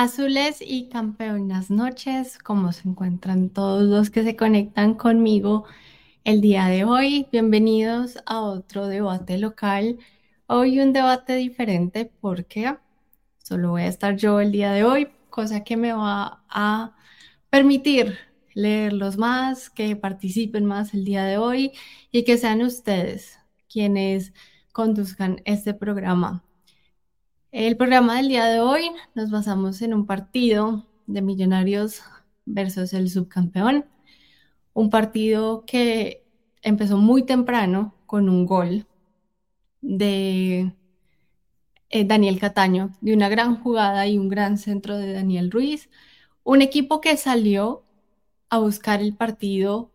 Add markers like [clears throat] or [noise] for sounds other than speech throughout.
Azules y campeonas noches, ¿cómo se encuentran todos los que se conectan conmigo el día de hoy? Bienvenidos a otro debate local. Hoy un debate diferente porque solo voy a estar yo el día de hoy, cosa que me va a permitir leerlos más, que participen más el día de hoy y que sean ustedes quienes conduzcan este programa. El programa del día de hoy nos basamos en un partido de Millonarios versus el subcampeón, un partido que empezó muy temprano con un gol de eh, Daniel Cataño, de una gran jugada y un gran centro de Daniel Ruiz, un equipo que salió a buscar el partido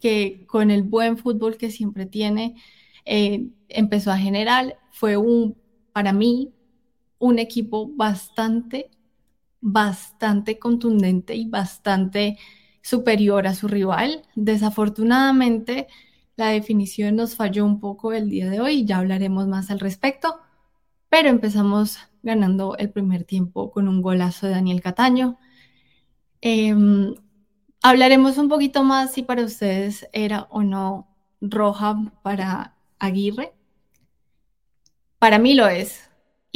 que con el buen fútbol que siempre tiene eh, empezó a generar, fue un, para mí, un equipo bastante, bastante contundente y bastante superior a su rival. Desafortunadamente, la definición nos falló un poco el día de hoy, ya hablaremos más al respecto, pero empezamos ganando el primer tiempo con un golazo de Daniel Cataño. Em, hablaremos un poquito más si para ustedes era o no roja para Aguirre. Para mí lo es.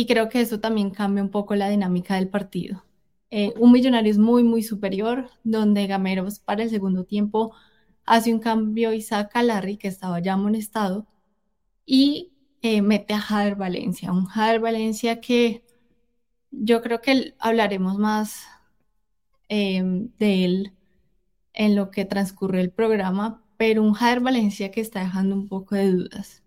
Y creo que eso también cambia un poco la dinámica del partido. Eh, un millonario es muy, muy superior, donde Gameros para el segundo tiempo hace un cambio y saca a Larry, que estaba ya amonestado, y eh, mete a Jader Valencia. Un Jader Valencia que yo creo que hablaremos más em, de él en lo que transcurre el programa, pero un Jader Valencia que está dejando un poco de dudas.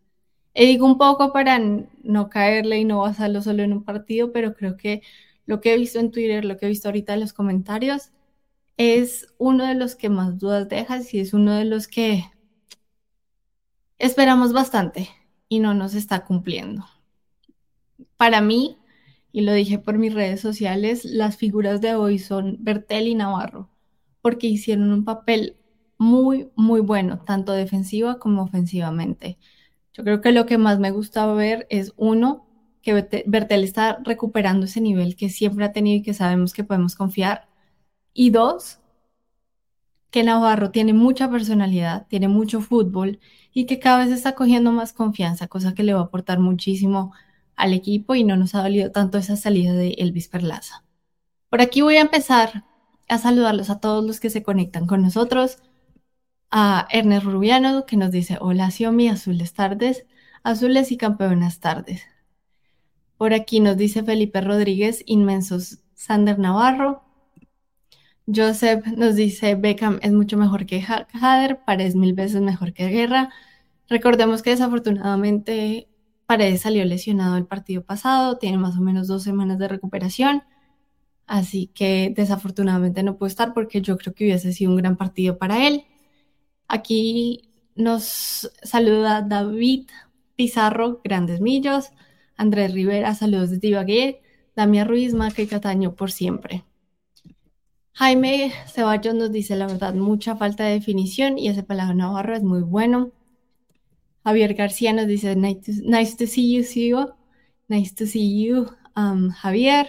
Y digo un poco para no caerle y no basarlo solo en un partido, pero creo que lo que he visto en Twitter, lo que he visto ahorita en los comentarios, es uno de los que más dudas dejas y es uno de los que esperamos bastante y no nos está cumpliendo. Para mí, y lo dije por mis redes sociales, las figuras de hoy son Bertel y Navarro, porque hicieron un papel muy, muy bueno, tanto defensiva como ofensivamente. Yo creo que lo que más me gusta ver es uno, que Bertel está recuperando ese nivel que siempre ha tenido y que sabemos que podemos confiar. Y dos, que Navarro tiene mucha personalidad, tiene mucho fútbol y que cada vez está cogiendo más confianza, cosa que le va a aportar muchísimo al equipo y no nos ha dolido tanto esa salida de Elvis Perlaza. Por aquí voy a empezar a saludarlos a todos los que se conectan con nosotros a Ernest Rubiano que nos dice, hola Xiomi, azules tardes, azules y campeonas tardes. Por aquí nos dice Felipe Rodríguez, inmensos Sander Navarro. Joseph nos dice, Beckham es mucho mejor que Hader, Paredes mil veces mejor que Guerra. Recordemos que desafortunadamente Paredes salió lesionado el partido pasado, tiene más o menos dos semanas de recuperación, así que desafortunadamente no puede estar porque yo creo que hubiese sido un gran partido para él. Aquí nos saluda David Pizarro, Grandes Millos, Andrés Rivera, saludos de Ibagué, Damia Ruiz, Maca y Cataño por siempre. Jaime Ceballos nos dice la verdad, mucha falta de definición y ese palabra Navarro es muy bueno. Javier García nos dice nice to, see you, Sigo. Nice to see you, um, Javier.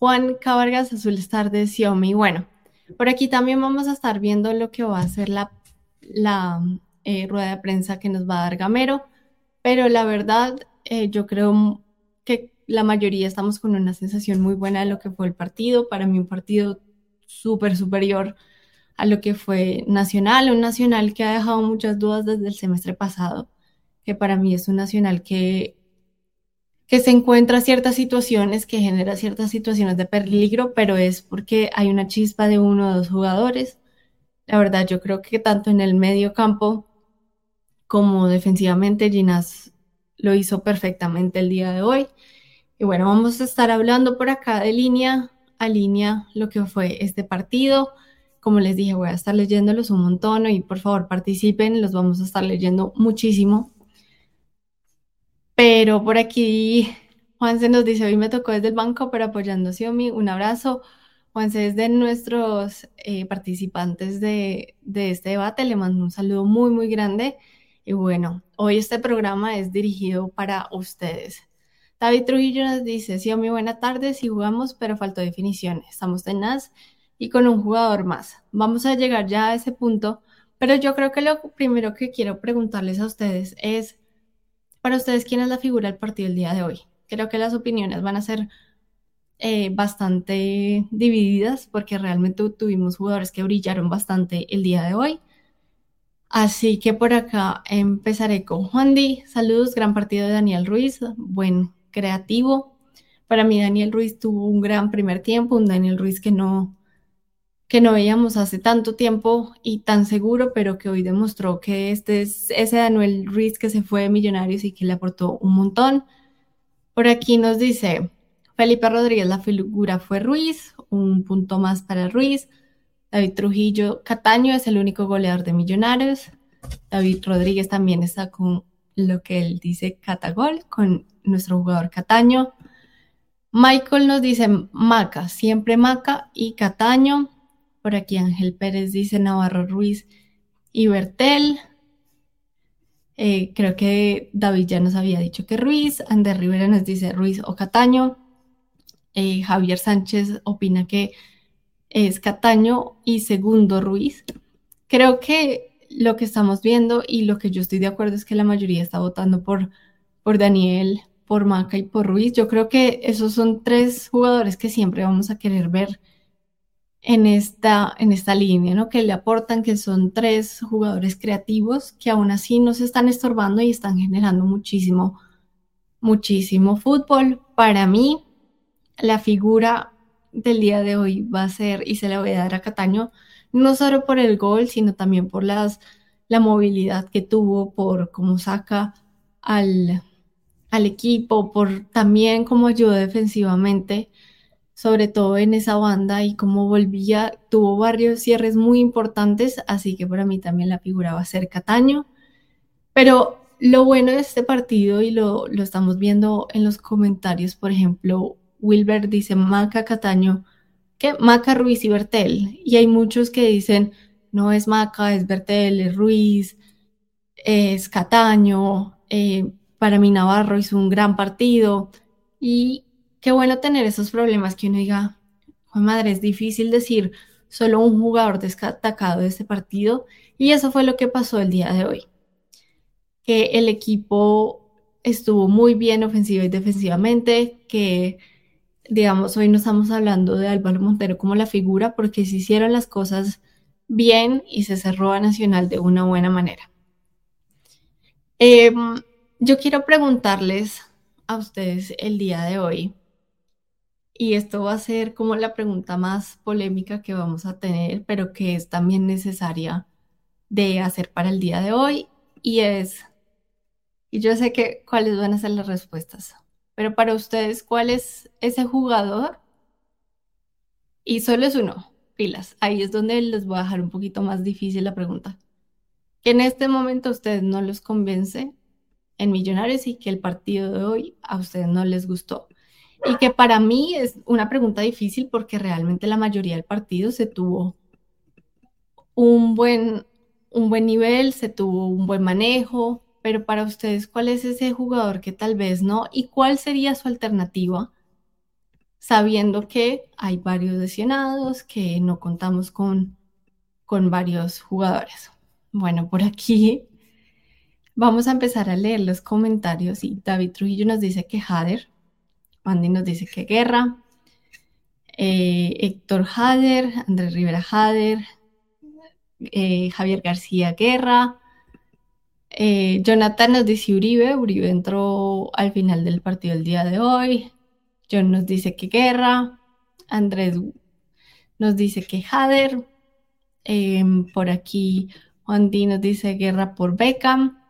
Juan Cabargas, Azul Tardes, Xiaomi. Bueno, por aquí también vamos a estar viendo lo que va a ser la, la eh, rueda de prensa que nos va a dar Gamero, pero la verdad eh, yo creo que la mayoría estamos con una sensación muy buena de lo que fue el partido. Para mí un partido súper superior a lo que fue Nacional, un Nacional que ha dejado muchas dudas desde el semestre pasado, que para mí es un Nacional que que se encuentra ciertas situaciones, que genera ciertas situaciones de peligro, pero es porque hay una chispa de uno o dos jugadores. La verdad, yo creo que tanto en el medio campo como defensivamente, Ginás lo hizo perfectamente el día de hoy. Y bueno, vamos a estar hablando por acá de línea a línea lo que fue este partido. Como les dije, voy a estar leyéndolos un montón y por favor participen, los vamos a estar leyendo muchísimo. Pero por aquí Juanse nos dice, hoy me tocó desde el banco, pero apoyando a Xiaomi. Un abrazo. Juanse es de nuestros eh, participantes de, de este debate. Le mando un saludo muy, muy grande. Y bueno, hoy este programa es dirigido para ustedes. David Trujillo nos dice, muy buena tarde, sí jugamos, pero faltó definición. Estamos tenaz y con un jugador más. Vamos a llegar ya a ese punto, pero yo creo que lo primero que quiero preguntarles a ustedes es, para ustedes, ¿quién es la figura del partido el día de hoy? Creo que las opiniones van a ser eh, bastante divididas porque realmente tuvimos jugadores que brillaron bastante el día de hoy. Así que por acá empezaré con Juan Di. Saludos, gran partido de Daniel Ruiz. Buen creativo. Para mí Daniel Ruiz tuvo un gran primer tiempo, un Daniel Ruiz que no, que no veíamos hace tanto tiempo y tan seguro, pero que hoy demostró que este es ese Daniel Ruiz que se fue de Millonarios y que le aportó un montón. Por aquí nos dice Felipe Rodríguez, la figura fue Ruiz, un punto más para Ruiz. David Trujillo Cataño es el único goleador de Millonarios. David Rodríguez también está con lo que él dice Catagol, con nuestro jugador Cataño. Michael nos dice Maca, siempre Maca y Cataño. Por aquí Ángel Pérez dice Navarro Ruiz y Bertel. Eh, creo que David ya nos había dicho que Ruiz. Ander Rivera nos dice Ruiz o Cataño. Eh, Javier Sánchez opina que es Cataño y segundo Ruiz. Creo que lo que estamos viendo y lo que yo estoy de acuerdo es que la mayoría está votando por, por Daniel por Maca y por Ruiz. Yo creo que esos son tres jugadores que siempre vamos a querer ver en esta, en esta línea, ¿no? Que le aportan, que son tres jugadores creativos que aún así no se están estorbando y están generando muchísimo, muchísimo fútbol. Para mí, la figura del día de hoy va a ser, y se la voy a dar a Cataño, no solo por el gol, sino también por las, la movilidad que tuvo, por cómo saca al, al equipo, por también cómo ayudó defensivamente, sobre todo en esa banda y cómo volvía, tuvo varios cierres muy importantes, así que para mí también la figura va a ser Cataño. Pero lo bueno de este partido, y lo, lo estamos viendo en los comentarios, por ejemplo, Wilber dice Maca Cataño, que Maca Ruiz y Bertel, y hay muchos que dicen, no es Maca, es Bertel, es Ruiz, es Cataño, eh, para mí Navarro hizo un gran partido y qué bueno tener esos problemas que uno diga, madre, es difícil decir solo un jugador destacado de este partido y eso fue lo que pasó el día de hoy. Que el equipo estuvo muy bien ofensivo y defensivamente, que digamos hoy no estamos hablando de Álvaro Montero como la figura porque se hicieron las cosas bien y se cerró a Nacional de una buena manera. Eh, yo quiero preguntarles a ustedes el día de hoy, y esto va a ser como la pregunta más polémica que vamos a tener, pero que es también necesaria de hacer para el día de hoy, y es, y yo sé que cuáles van a ser las respuestas, pero para ustedes, ¿cuál es ese jugador? Y solo es uno, pilas. Ahí es donde les voy a dejar un poquito más difícil la pregunta. Que en este momento a ustedes no los convence en Millonarios y que el partido de hoy a ustedes no les gustó. Y que para mí es una pregunta difícil porque realmente la mayoría del partido se tuvo un buen, un buen nivel, se tuvo un buen manejo, pero para ustedes, ¿cuál es ese jugador que tal vez no? ¿Y cuál sería su alternativa? Sabiendo que hay varios lesionados, que no contamos con, con varios jugadores. Bueno, por aquí Vamos a empezar a leer los comentarios y David Trujillo nos dice que Hader, Andy nos dice que Guerra, eh, Héctor Hader, Andrés Rivera Hader, eh, Javier García Guerra, eh, Jonathan nos dice Uribe, Uribe entró al final del partido el día de hoy, John nos dice que Guerra, Andrés nos dice que Hader, por aquí Juan nos dice Guerra por Beckham,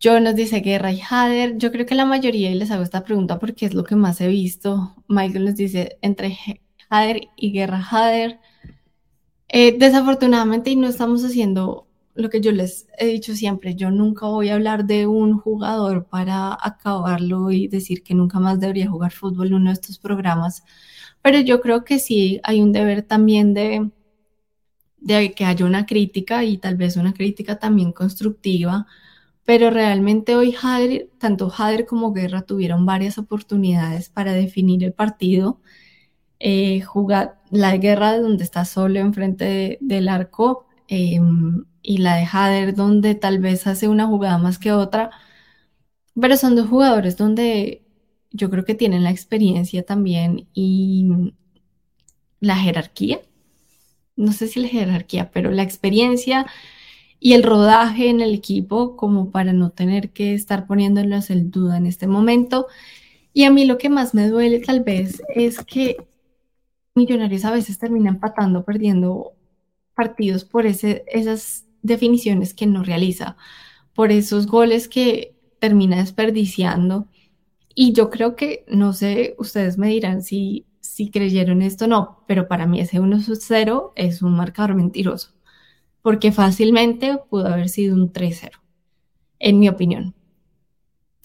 yo nos dice Guerra y Hader. Yo creo que la mayoría, y les hago esta pregunta porque es lo que más he visto, Michael nos dice entre Hader y Guerra Hader. Eh, desafortunadamente, y no estamos haciendo lo que yo les he dicho siempre, yo nunca voy a hablar de un jugador para acabarlo y decir que nunca más debería jugar fútbol en uno de estos programas, pero yo creo que sí hay un deber también de, de que haya una crítica y tal vez una crítica también constructiva pero realmente hoy tanto Jader como Guerra tuvieron varias oportunidades para definir el partido. Eh, jugar la guerra donde está solo enfrente del arco em, y la de Jader donde tal vez hace una jugada más que otra, pero son dos jugadores donde yo creo que tienen la experiencia también y la jerarquía. No sé si la jerarquía, pero la experiencia y el rodaje en el equipo como para no tener que estar poniéndolos en duda en este momento. Y a mí lo que más me duele tal vez es que Millonarios a veces termina empatando, perdiendo partidos por esas definiciones que no realiza, por esos goles que termina desperdiciando. Y yo creo que, no sé, ustedes me dirán si, si creyeron esto o no, pero para mí ese 1-0 es un marcador mentiroso porque fácilmente pudo haber sido un 3-0, en mi opinión.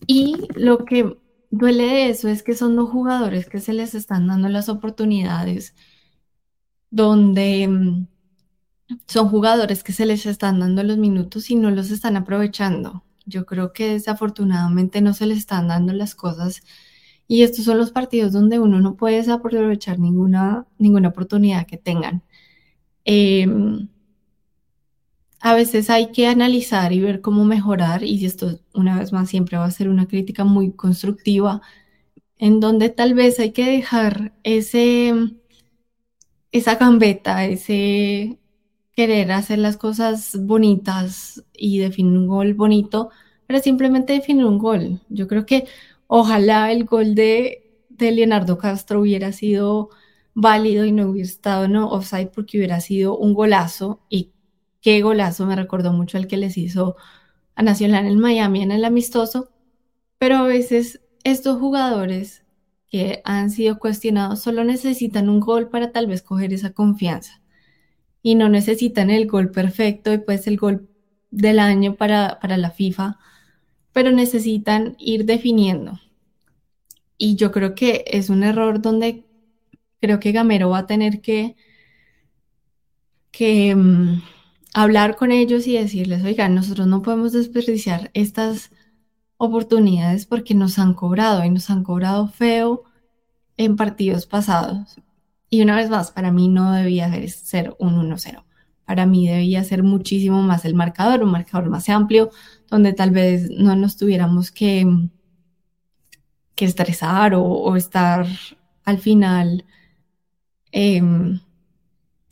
Y lo que duele de eso es que son dos jugadores que se les están dando las oportunidades, donde mm, son jugadores que se les están dando los minutos y no los están aprovechando. Yo creo que desafortunadamente no se les están dando las cosas y estos son los partidos donde uno no puede aprovechar ninguna, ninguna oportunidad que tengan. Em, a veces hay que analizar y ver cómo mejorar y esto una vez más siempre va a ser una crítica muy constructiva en donde tal vez hay que dejar ese esa gambeta, ese querer hacer las cosas bonitas y definir un gol bonito, pero simplemente definir un gol. Yo creo que ojalá el gol de, de Leonardo Castro hubiera sido válido y no hubiera estado no offside porque hubiera sido un golazo y qué golazo, me recordó mucho el que les hizo a Nacional en Miami en el amistoso, pero a veces estos jugadores que han sido cuestionados solo necesitan un gol para tal vez coger esa confianza y no necesitan el gol perfecto y pues el gol del año para, para la FIFA, pero necesitan ir definiendo. Y yo creo que es un error donde creo que Gamero va a tener que, que mm, hablar con ellos y decirles, oigan, nosotros no podemos desperdiciar estas oportunidades porque nos han cobrado y nos han cobrado feo en partidos pasados. Y una vez más, para mí no debía ser un 1-0. Para mí debía ser muchísimo más el marcador, un marcador más amplio, donde tal vez no nos tuviéramos que, que estresar o, estar al final em,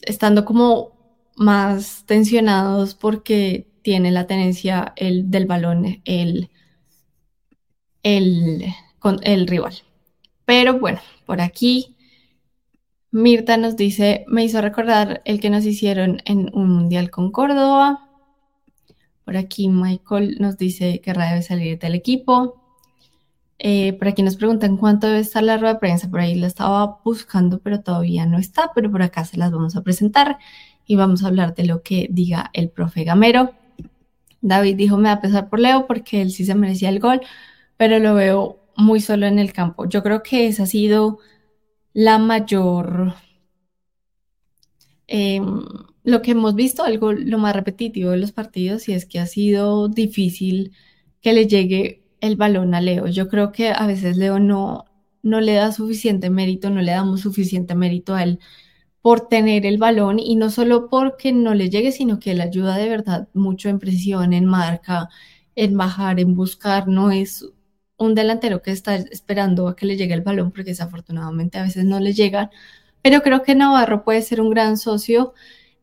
estando como más tensionados porque tiene la tenencia el, del balón el, el, con el rival. Pero bueno, por aquí Mirta nos dice, me hizo recordar el que nos hicieron en un mundial con Córdoba. Por aquí Michael nos dice que debe salir del equipo. Eh, por aquí nos preguntan cuánto debe estar la rueda de prensa. Por ahí la estaba buscando, pero todavía no está. Pero por acá se las vamos a presentar y vamos a hablar de lo que diga el profe Gamero. David dijo, me va a pesar por Leo porque él sí se merecía el gol, pero lo veo muy solo en el campo. Yo creo que esa ha sido la mayor, em, lo que hemos visto, algo lo más repetitivo de los partidos y es que ha sido difícil que le llegue el balón a Leo. Yo creo que a veces Leo no, no le da suficiente mérito, no le damos suficiente mérito a él por tener el balón y no solo porque no le llegue, sino que le ayuda de verdad mucho en presión, en marca, en bajar, en buscar. No es un delantero que está esperando a que le llegue el balón porque desafortunadamente a veces no le llegan, pero creo que Navarro puede ser un gran socio.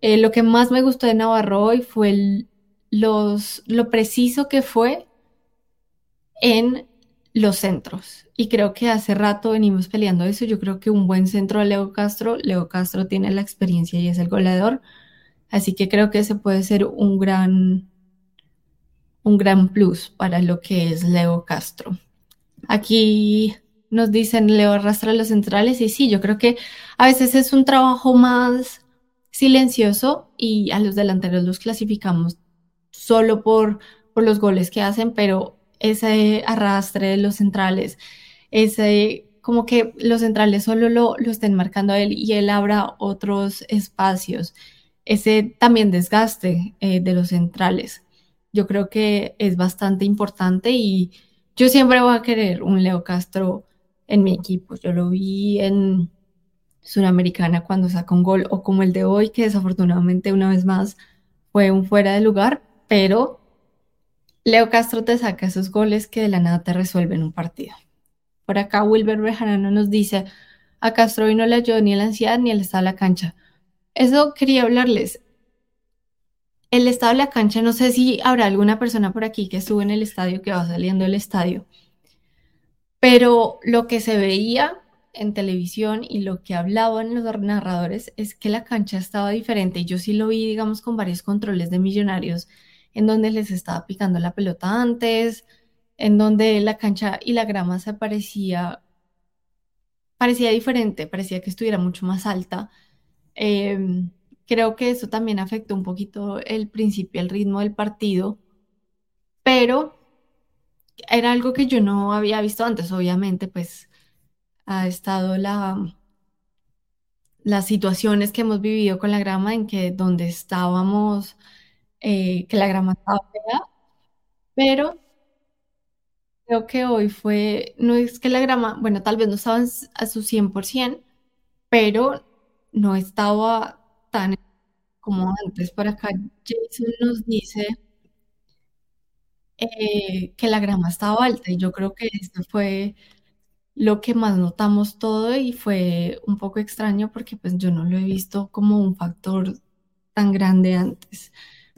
Eh, lo que más me gustó de Navarro hoy fue lo preciso que fue en los centros. Y creo que hace rato venimos peleando eso. Yo creo que un buen centro de Leo Castro, Leo Castro tiene la experiencia y es el goleador. Así que creo que ese puede ser un gran, un gran plus para lo que es Leo Castro. Aquí nos dicen Leo arrastra los centrales y sí, yo creo que a veces es un trabajo más silencioso y a los delanteros los clasificamos solo por, por los goles que hacen, pero ese arrastre de los centrales, ese como que los centrales solo lo, lo estén marcando a él y él abra otros espacios, ese también desgaste eh, de los centrales. yo creo que es bastante importante y yo siempre voy a querer un Leo Castro en mi equipo. Yo lo vi en Sudamericana cuando sacó un gol o como el de hoy, que desafortunadamente una vez más fue un fuera de lugar, pero Leo Castro te saca esos goles que de la nada te resuelven un partido. Por acá Wilber Bejarano nos dice, a Castro hoy no le ayudó ni la ansiedad ni el estado de la cancha. Eso quería hablarles. El estado de la cancha, no sé si habrá alguna persona por aquí que estuvo en el estadio, que va saliendo del estadio, pero lo que se veía en televisión y lo que hablaban los narradores es que la cancha estaba diferente. Yo sí lo vi, digamos, con varios controles de millonarios, en donde les estaba picando la pelota antes, en donde la cancha y la grama se parecía, parecía diferente, parecía que estuviera mucho más alta. Em, creo que eso también afectó un poquito el principio, el ritmo del partido, pero era algo que yo no había visto antes, obviamente, pues ha estado la, las situaciones que hemos vivido con la grama en que donde estábamos, eh, que la grama estaba fea, pero creo que hoy fue, no es que la grama, bueno, tal vez no estaba a su 100%, pero no estaba tan como antes. Por acá Jason nos dice eh, que la grama estaba alta y yo creo que esto fue lo que más notamos todo y fue un poco extraño porque pues yo no lo he visto como un factor tan grande antes.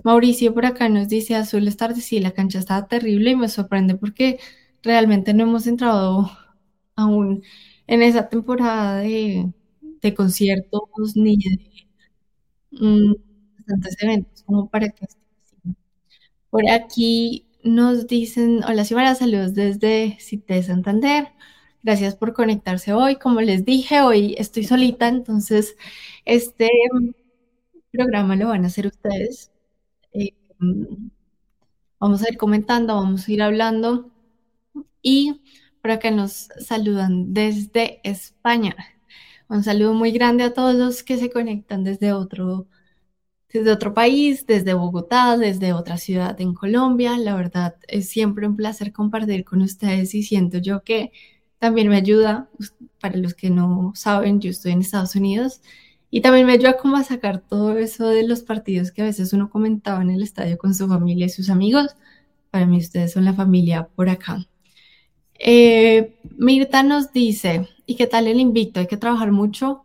Mauricio por acá nos dice Azul tarde, sí, la cancha estaba terrible y me sorprende porque realmente no hemos entrado aún en esa temporada de, conciertos ni de mm, bastantes eventos como para que Por aquí nos dicen, hola Xiomara, saludos desde Cité Santander. Gracias por conectarse hoy. Como les dije, hoy estoy solita, entonces este programa lo van a hacer ustedes. Eh, vamos a ir comentando, vamos a ir hablando. Y por acá nos saludan desde España. Un saludo muy grande a todos los que se conectan desde otro desde otro país, desde Bogotá, desde otra ciudad en Colombia. La verdad es siempre un placer compartir con ustedes y siento yo que también me ayuda, para los que no saben, yo estoy en Estados Unidos y también me ayuda como a sacar todo eso de los partidos que a veces uno comentaba en el estadio con su familia y sus amigos. Para mí ustedes son la familia por acá. Eh, Mirta nos dice, ¿y qué tal el invito? Hay que trabajar mucho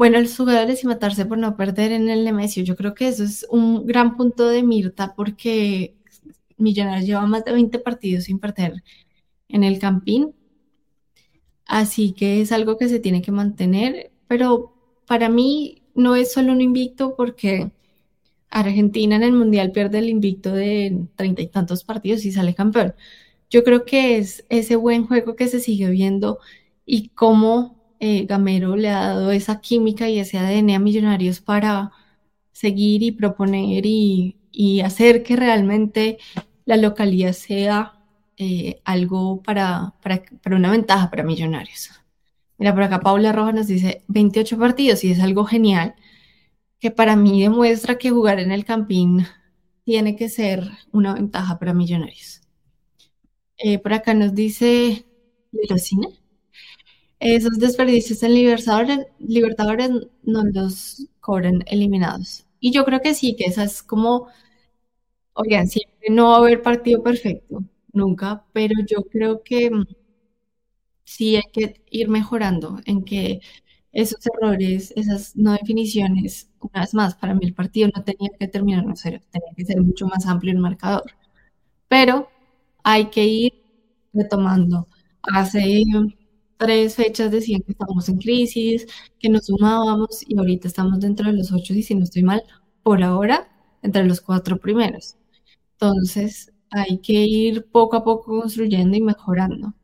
bueno, los jugadores y matarse por no perder en el Nemesio. Yo creo que eso es un gran punto de Mirta porque Millonarios lleva más de 20 partidos sin perder en el Campín. Así que es algo que se tiene que mantener. Pero para mí no es solo un invicto porque Argentina en el Mundial pierde el invicto de treinta y tantos partidos y sale campeón. Yo creo que es ese buen juego que se sigue viendo y cómo eh, Gamero le ha dado esa química y ese ADN a Millonarios para seguir y proponer y, hacer que realmente la localidad sea eh, algo para, para, una ventaja para Millonarios. Mira, por acá Paula Roja nos dice 28 partidos y es algo genial que para mí demuestra que jugar en el Campín tiene que ser una ventaja para Millonarios. Eh, por acá nos dice Cine esos desperdicios en Libertadores, Libertadores no los cobran eliminados. Y yo creo que sí, que esa es como, oigan, siempre no va a haber partido perfecto, nunca, pero yo creo que mm, sí hay que ir mejorando en que esos errores, esas no definiciones, una vez más, para mí el partido no tenía que terminar en cero, tenía que ser mucho más amplio el marcador. Pero hay que ir retomando. Hace tres fechas decían que estábamos en crisis, que nos sumábamos y ahorita estamos dentro de los ocho y si no estoy mal, por ahora, entre los cuatro primeros. Entonces, hay que ir poco a poco construyendo y mejorando.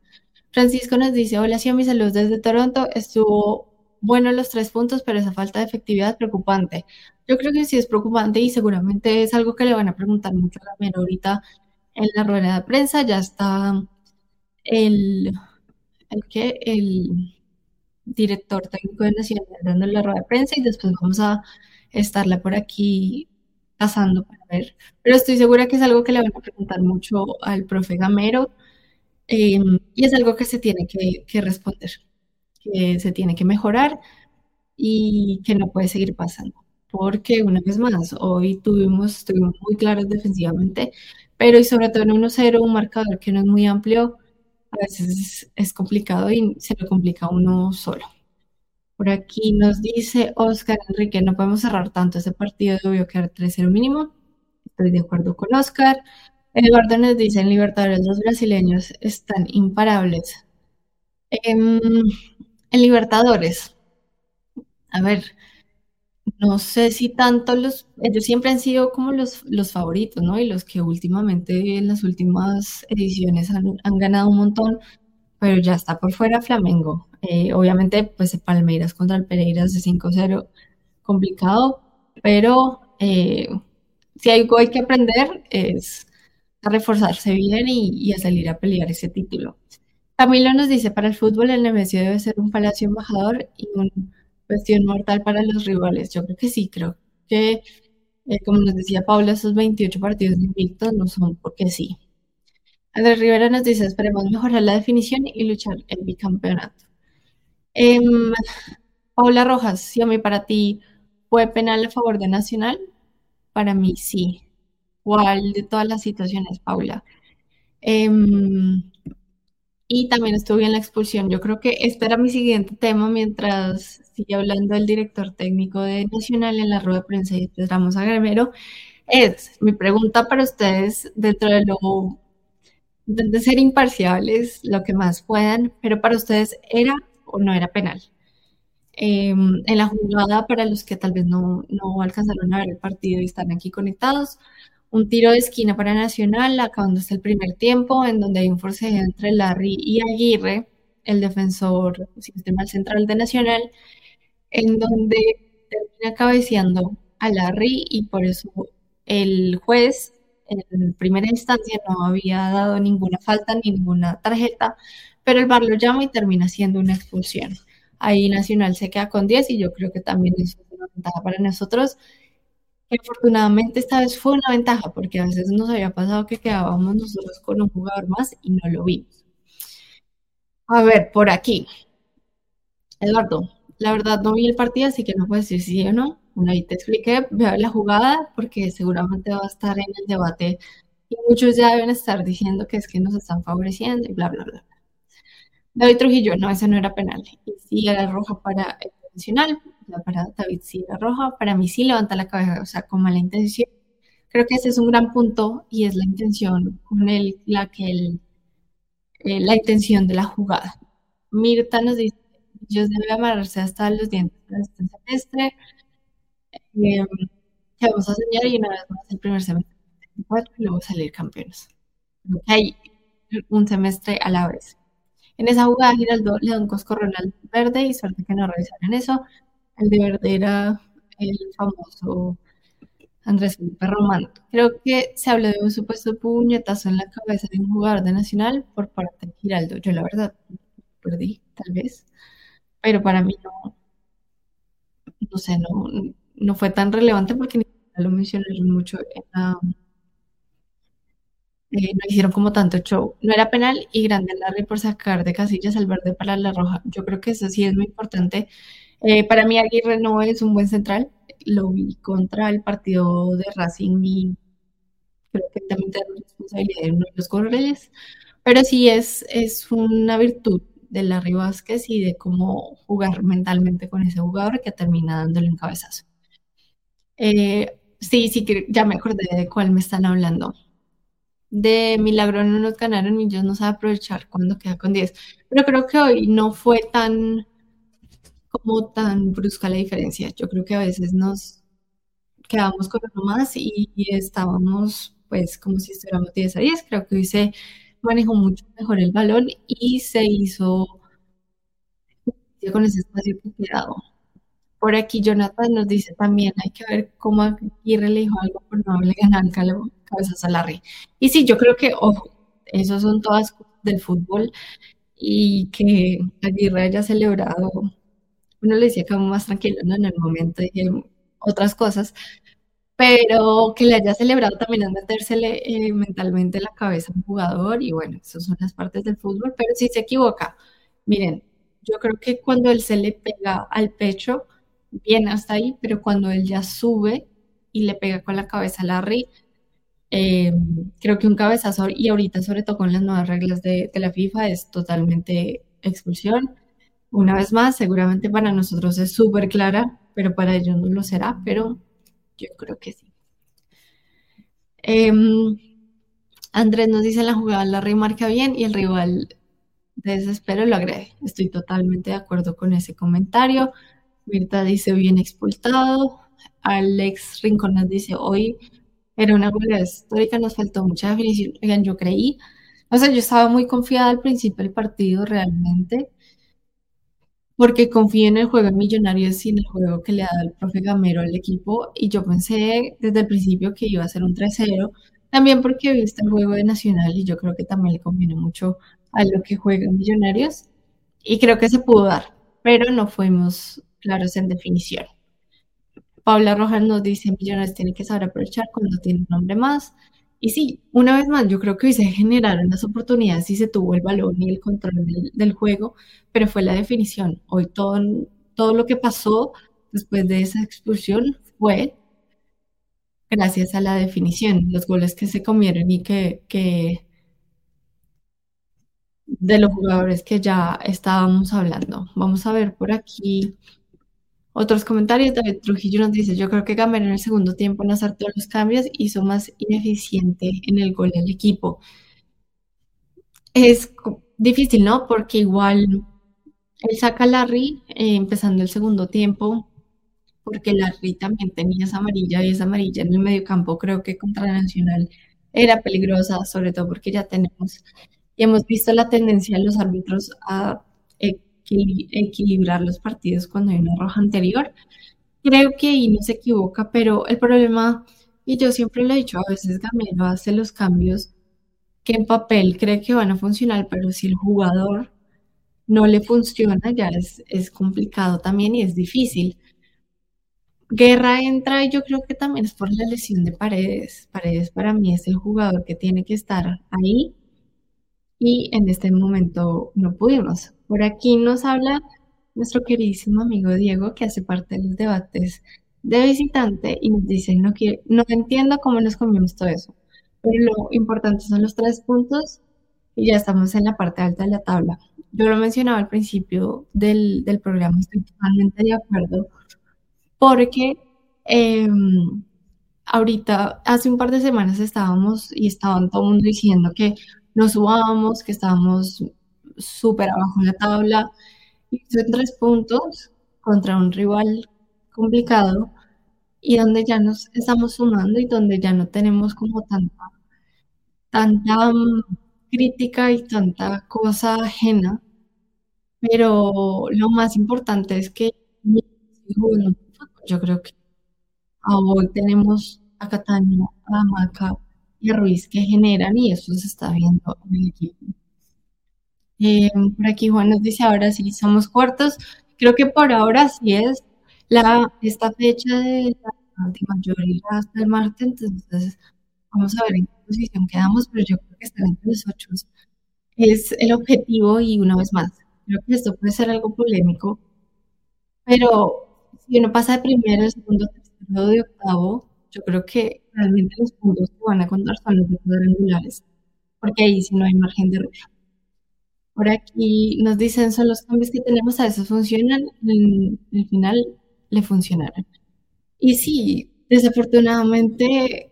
Francisco nos dice, hola, sí, a mi salud desde Toronto, estuvo bueno los tres puntos, pero esa falta de efectividad es preocupante. Yo creo que sí es preocupante y seguramente es algo que le van a preguntar mucho a Gamero ahorita en la rueda de prensa. Ya está el el que el director técnico de Nacional dando la rueda de prensa y después vamos a estarla por aquí pasando para ver, pero estoy segura que es algo que le van a preguntar mucho al profe Gamero em, y es algo que se tiene que, que responder, que se tiene que mejorar y que no puede seguir pasando. Porque una vez más, hoy tuvimos, estuvimos muy claros defensivamente, pero y sobre todo en 1-0, un marcador que no es muy amplio, a veces es, complicado y se lo complica uno solo. Por aquí nos dice Oscar Enrique, no podemos cerrar tanto ese partido, debió quedar 3-0 mínimo. Estoy de acuerdo con Oscar. Eduardo nos dice, en Libertadores los brasileños están imparables. Em, en Libertadores, a ver, no sé si tanto los, ellos siempre han sido como los, los favoritos, ¿no? Y los que últimamente en las últimas ediciones han, ganado un montón, pero ya está por fuera Flamengo. Eh, obviamente, pues Palmeiras contra el Pereiras de 5-0, complicado, pero eh, si algo hay que aprender es a reforzarse bien y, a salir a pelear ese título. Camilo nos dice, para el fútbol el Nemesio debe ser un palacio embajador y un cuestión mortal para los rivales. Yo creo que sí, creo que, eh, como nos decía Paula, esos 28 partidos invictos no son porque sí. Andrés Rivera nos dice, esperemos mejorar la definición y luchar el bicampeonato. Em, Paula Rojas, si a mí para ti fue penal a favor de Nacional, para mí sí. ¿Cuál de todas las situaciones, Paula? Em, y también estuve en la expulsión. Yo creo que este era mi siguiente tema mientras sigue hablando el director técnico de Nacional en la rueda de prensa y Ramos a Gramero. Es mi pregunta para ustedes dentro de lo de ser imparciales lo que más puedan, pero para ustedes era o no era penal. Em, en la jugada, para los que tal vez no, no alcanzaron a ver el partido y están aquí conectados, un tiro de esquina para Nacional, acabándose el primer tiempo, en donde hay un forcejeo entre Larry y Aguirre, el defensor sistema central de Nacional, en donde termina cabeceando a Larry y por eso el juez en primera instancia no había dado ninguna falta ni ninguna tarjeta, pero el VAR lo llama y termina siendo una expulsión. Ahí Nacional se queda con 10 y yo creo que también es una ventaja para nosotros afortunadamente esta vez fue una ventaja porque a veces nos había pasado que quedábamos nosotros con un jugador más y no lo vimos. A ver, por aquí. Eduardo, la verdad no vi el partido, así que no puedo decir sí o no. Bueno, ahí te expliqué, veo la jugada porque seguramente va a estar en el debate y muchos ya deben estar diciendo que es que nos están favoreciendo y bla, bla, bla. David Trujillo, no, ese no era penal. Y sí era roja para el nacional, la parada David sí era roja, para mí sí levanta la cabeza, o sea, con mala intención. Creo que ese es un gran punto y es la intención con el, la que el, eh, la intención de la jugada. Mirta nos dice, ellos deben amarrarse hasta los dientes este semestre. Eh, que vamos a soñar y una vez más el primer semestre y luego salir campeones. hay un semestre a la vez. En esa jugada Giraldo le da un coscorrón al verde y suerte que no revisaron eso. El de verde era el famoso Andrés Felipe Román. Creo que se habló de un supuesto puñetazo en la cabeza de un jugador de Nacional por parte de Giraldo. Yo la verdad perdí, tal vez, pero para mí no, no sé, no, no fue tan relevante porque ni lo mencionaron mucho en la eh, no hicieron como tanto show. No era penal y grande Larry por sacar de casillas al verde para la roja. Yo creo que eso sí es muy importante. Eh, para mí Aguirre no es un buen central. Lo vi contra el partido de Racing y creo que también tiene responsabilidad de uno de los correles. Pero sí es, es una virtud de Larry Vázquez y de cómo jugar mentalmente con ese jugador que termina dándole un cabezazo. Eh, sí, sí, ya me acordé de cuál me están hablando de milagro no nos ganaron y ellos no saben aprovechar cuando queda con 10. Pero creo que hoy no fue tan como tan brusca la diferencia. Yo creo que a veces nos quedamos con uno más y, estábamos pues como si estuviéramos 10 a 10. Creo que hoy se manejó mucho mejor el balón y se hizo con ese espacio que quedado. Por aquí Jonathan nos dice también, hay que ver cómo Aguirre le dijo algo por no haberle ganado el cabezas a Larry. Y sí, yo creo que, ojo, esos son todas cosas del fútbol y que Aguirre haya celebrado, uno le decía como más tranquilo, ¿no? En el momento dije otras cosas, pero que le haya celebrado también es metérsele eh, mentalmente la cabeza a un jugador y bueno, esas son las partes del fútbol, pero si se equivoca, miren, yo creo que cuando él se le pega al pecho, viene hasta ahí, pero cuando él ya sube y le pega con la cabeza a Larry, eh, creo que un cabezazo, y ahorita sobre todo con las nuevas reglas de, de la FIFA, es totalmente expulsión. Una vez más, seguramente para nosotros es súper clara, pero para ellos no lo será, pero yo creo que sí. Em, Andrés nos dice la jugada la remarca bien y el rival de desespero lo agrede. Estoy totalmente de acuerdo con ese comentario. Mirta dice bien expulsado. Alex Rincón nos dice hoy era una goleada histórica, nos faltó mucha definición. Oigan, yo creí, o sea, yo estaba muy confiada al principio del partido realmente porque confío en el juego de Millonarios y en el juego que le ha dado el profe Gamero al equipo. Y yo pensé desde el principio que iba a ser un 3-0, también porque he visto el juego de Nacional y yo creo que también le conviene mucho a lo que juega Millonarios. Y creo que se pudo dar, pero no fuimos claros en definición. Paula Rojas nos dice, Millonarios tiene que saber aprovechar cuando tiene un hombre más. Y sí, una vez más, yo creo que hoy se generaron las oportunidades y se tuvo el balón y el control del, juego, pero fue la definición. Hoy todo, todo lo que pasó después de esa expulsión fue gracias a la definición, los goles que se comieron y que, que de los jugadores que ya estábamos hablando. Vamos a ver por aquí otros comentarios, David Trujillo nos dice, yo creo que Gamero en el segundo tiempo en hacer todos los cambios hizo más ineficiente en el gol del equipo. Es difícil, ¿no? Porque igual él saca a Larry eh, empezando el segundo tiempo, porque Larry también tenía esa amarilla y esa amarilla en el medio campo creo que contra Nacional era peligrosa, sobre todo porque ya tenemos y hemos visto la tendencia de los árbitros a eh, equilibrar los partidos cuando hay una roja anterior. Creo que ahí no se equivoca, pero el problema, y yo siempre lo he dicho, a veces Gamero hace los cambios que en papel cree que van a funcionar, pero si el jugador no le funciona, ya es, es complicado también y es difícil. Guerra entra y yo creo que también es por la lesión de Paredes. Paredes para mí es el jugador que tiene que estar ahí y en este momento no pudimos. Por aquí nos habla nuestro queridísimo amigo Diego, que hace parte de los debates de visitante y nos dice, no, no entiendo cómo nos comimos todo eso, pero lo importante son los tres puntos y ya estamos en la parte alta de la tabla. Yo lo mencionaba al principio del, programa, estoy totalmente de acuerdo, porque em, ahorita, hace un par de semanas estábamos y estaban todo el mundo diciendo que nos subábamos, que estábamos súper abajo en la tabla. Son tres puntos contra un rival complicado y donde ya nos estamos sumando y donde ya no tenemos como tanta, tanta mm, crítica y tanta cosa ajena. Pero lo más importante es que yo creo que hoy tenemos a Catania, a Maca y a Ruiz que generan y eso se está viendo en el equipo. Eh, por aquí Juan nos dice, ahora sí somos cuartos. Creo que por ahora sí es la, esta fecha de la de mayoría hasta el martes, entonces vamos a ver en qué posición quedamos, pero yo creo que estar entre los ocho es el objetivo y una vez más, creo que esto puede ser algo polémico, pero si uno pasa de primero, segundo, tercero, de octavo, yo creo que realmente los puntos que van a contar son los de cuadrangulares, porque ahí sí no hay margen de error. Por aquí nos dicen, son los cambios que tenemos, a veces funcionan, en el final le funcionaron. Y sí, desafortunadamente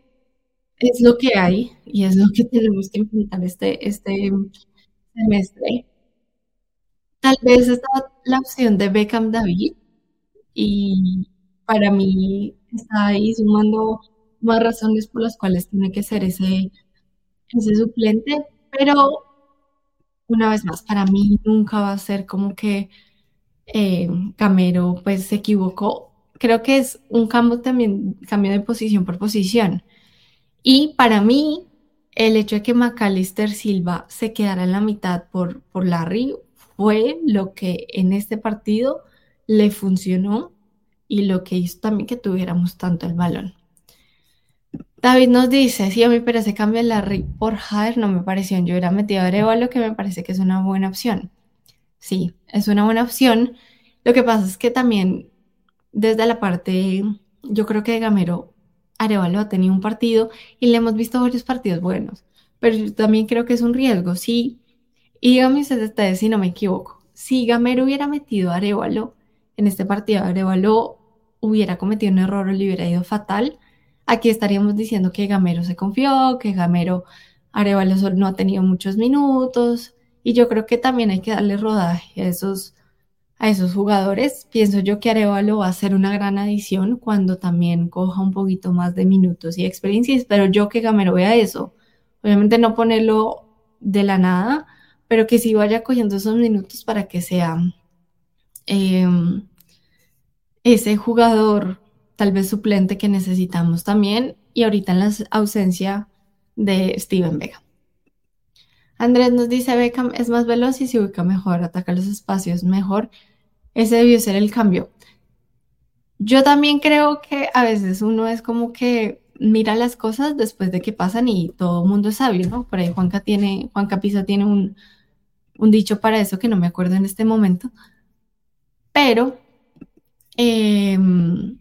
es lo que hay y es lo que [laughs] tenemos que enfrentar este, este semestre. Tal vez está la opción de Beckham David y para mí está ahí sumando más razones por las cuales tiene que ser ese, ese suplente, pero una vez más, para mí nunca va a ser como que eh, Camero pues se equivocó. Creo que es un cambio también, cambio de posición por posición. Y para mí, el hecho de que Macalister Silva se quedara en la mitad por, por Larry fue lo que en este partido le funcionó y lo que hizo también que tuviéramos tanto el balón. David nos dice, sí, a mí pero ese cambio de Larry por Jader no me pareció. Yo hubiera metido a Arevalo, que me parece que es una buena opción. Sí, es una buena opción. Lo que pasa es que también desde la parte, yo creo que de Gamero, Arevalo ha tenido un partido y le hemos visto varios partidos buenos, pero yo también creo que es un riesgo. Sí, y dígame ustedes si no me equivoco, si Gamero hubiera metido a Arevalo en este partido, Arevalo hubiera cometido un error o le hubiera ido fatal, aquí estaríamos diciendo que Gamero se confió, que Gamero Arevalo no ha tenido muchos minutos, y yo creo que también hay que darle rodaje a esos, a esos jugadores. Pienso yo que Arevalo va a ser una gran adición cuando también coja un poquito más de minutos y experiencia. Espero yo que Gamero vea eso. Obviamente no ponerlo de la nada, pero que sí vaya cogiendo esos minutos para que sea em, ese jugador tal vez suplente que necesitamos también y ahorita en la ausencia de Steven Vega. Andrés nos dice, Beckham es más veloz y se ubica mejor, ataca los espacios mejor. Ese debió ser el cambio. Yo también creo que a veces uno es como que mira las cosas después de que pasan y todo el mundo es sabio, ¿no? Por ahí Juanca tiene, Juanca Pisa tiene un, dicho para eso que no me acuerdo en este momento. Pero em,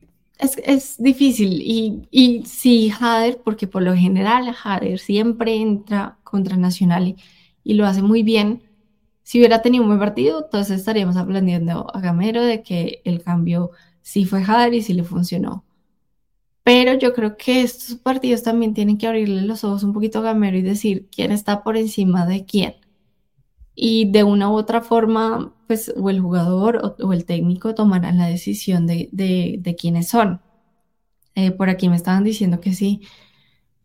es, difícil. Y, y sí, Jader, porque por lo general Jader siempre entra contra Nacional y, lo hace muy bien. Si hubiera tenido un buen partido, entonces estaríamos aprendiendo a Gamero de que el cambio sí fue Jader y sí le funcionó. Pero yo creo que estos partidos también tienen que abrirle los ojos un poquito a Gamero y decir quién está por encima de quién. Y de una u otra forma, pues o el jugador o, el técnico tomarán la decisión de, de, quiénes son. Eh, por aquí me estaban diciendo que sí,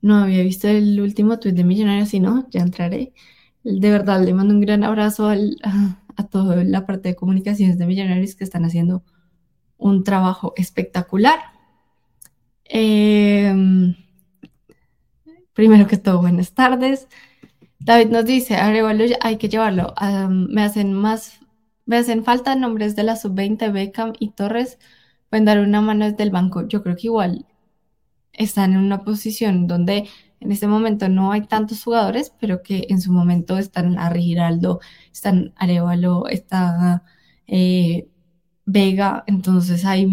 no había visto el último tuit de Millonarios, y no, ya entraré. De verdad, le mando un gran abrazo a, toda la parte de comunicaciones de Millonarios que están haciendo un trabajo espectacular. Em, primero que todo, buenas tardes. David nos dice, Arevalo hay que llevarlo. me hacen más, me hacen falta nombres de la sub-20, Beckham y Torres. Pueden dar una mano desde el banco. Yo creo que igual están en una posición donde en este momento no hay tantos jugadores, pero que en su momento están a Giraldo, están Arevalo, está eh, Vega, entonces hay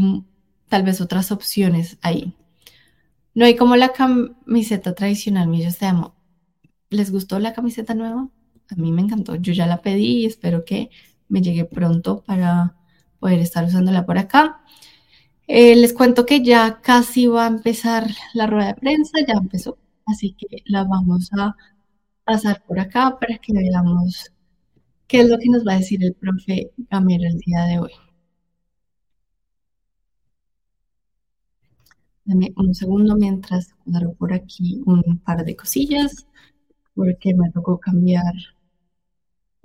tal vez otras opciones ahí. No hay como la camiseta tradicional, Millos te amo. ¿Les gustó la camiseta nueva? A mí me encantó. Yo ya la pedí y espero que me llegue pronto para poder estar usándola por acá. Eh, les cuento que ya casi va a empezar la rueda de prensa, ya empezó, así que la vamos a pasar por acá para que veamos qué es lo que nos va a decir el profe Gamero el día de hoy. Dame un segundo mientras cuadro por aquí un par de cosillas porque me tocó cambiar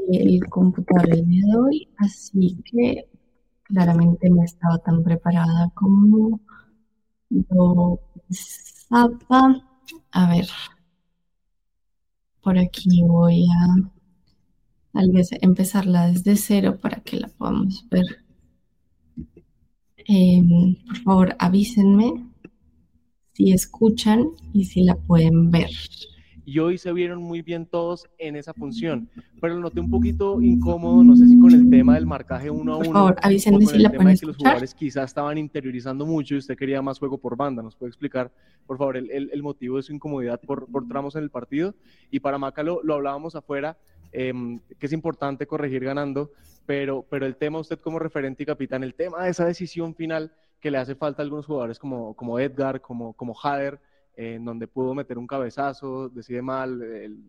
el computador el día de hoy, así que claramente no estaba tan preparada como lo pensaba. A ver, por aquí voy a tal vez empezarla desde cero para que la podamos ver. Em, por favor, avísenme si escuchan y si la pueden ver y hoy se vieron muy bien todos en esa función. Pero lo noté un poquito incómodo, no sé si con el tema del marcaje uno a uno. Por favor, avísenme si la pueden que los jugadores quizás estaban interiorizando mucho y usted quería más juego por banda. ¿Nos puede explicar, por favor, el, el, motivo de su incomodidad por, por, tramos en el partido? Y para Maca lo, lo hablábamos afuera, em, que es importante corregir ganando, pero, pero el tema, usted como referente y capitán, el tema de esa decisión final que le hace falta a algunos jugadores como, como Edgar, como, como Jader, en donde pudo meter un cabezazo, decide mal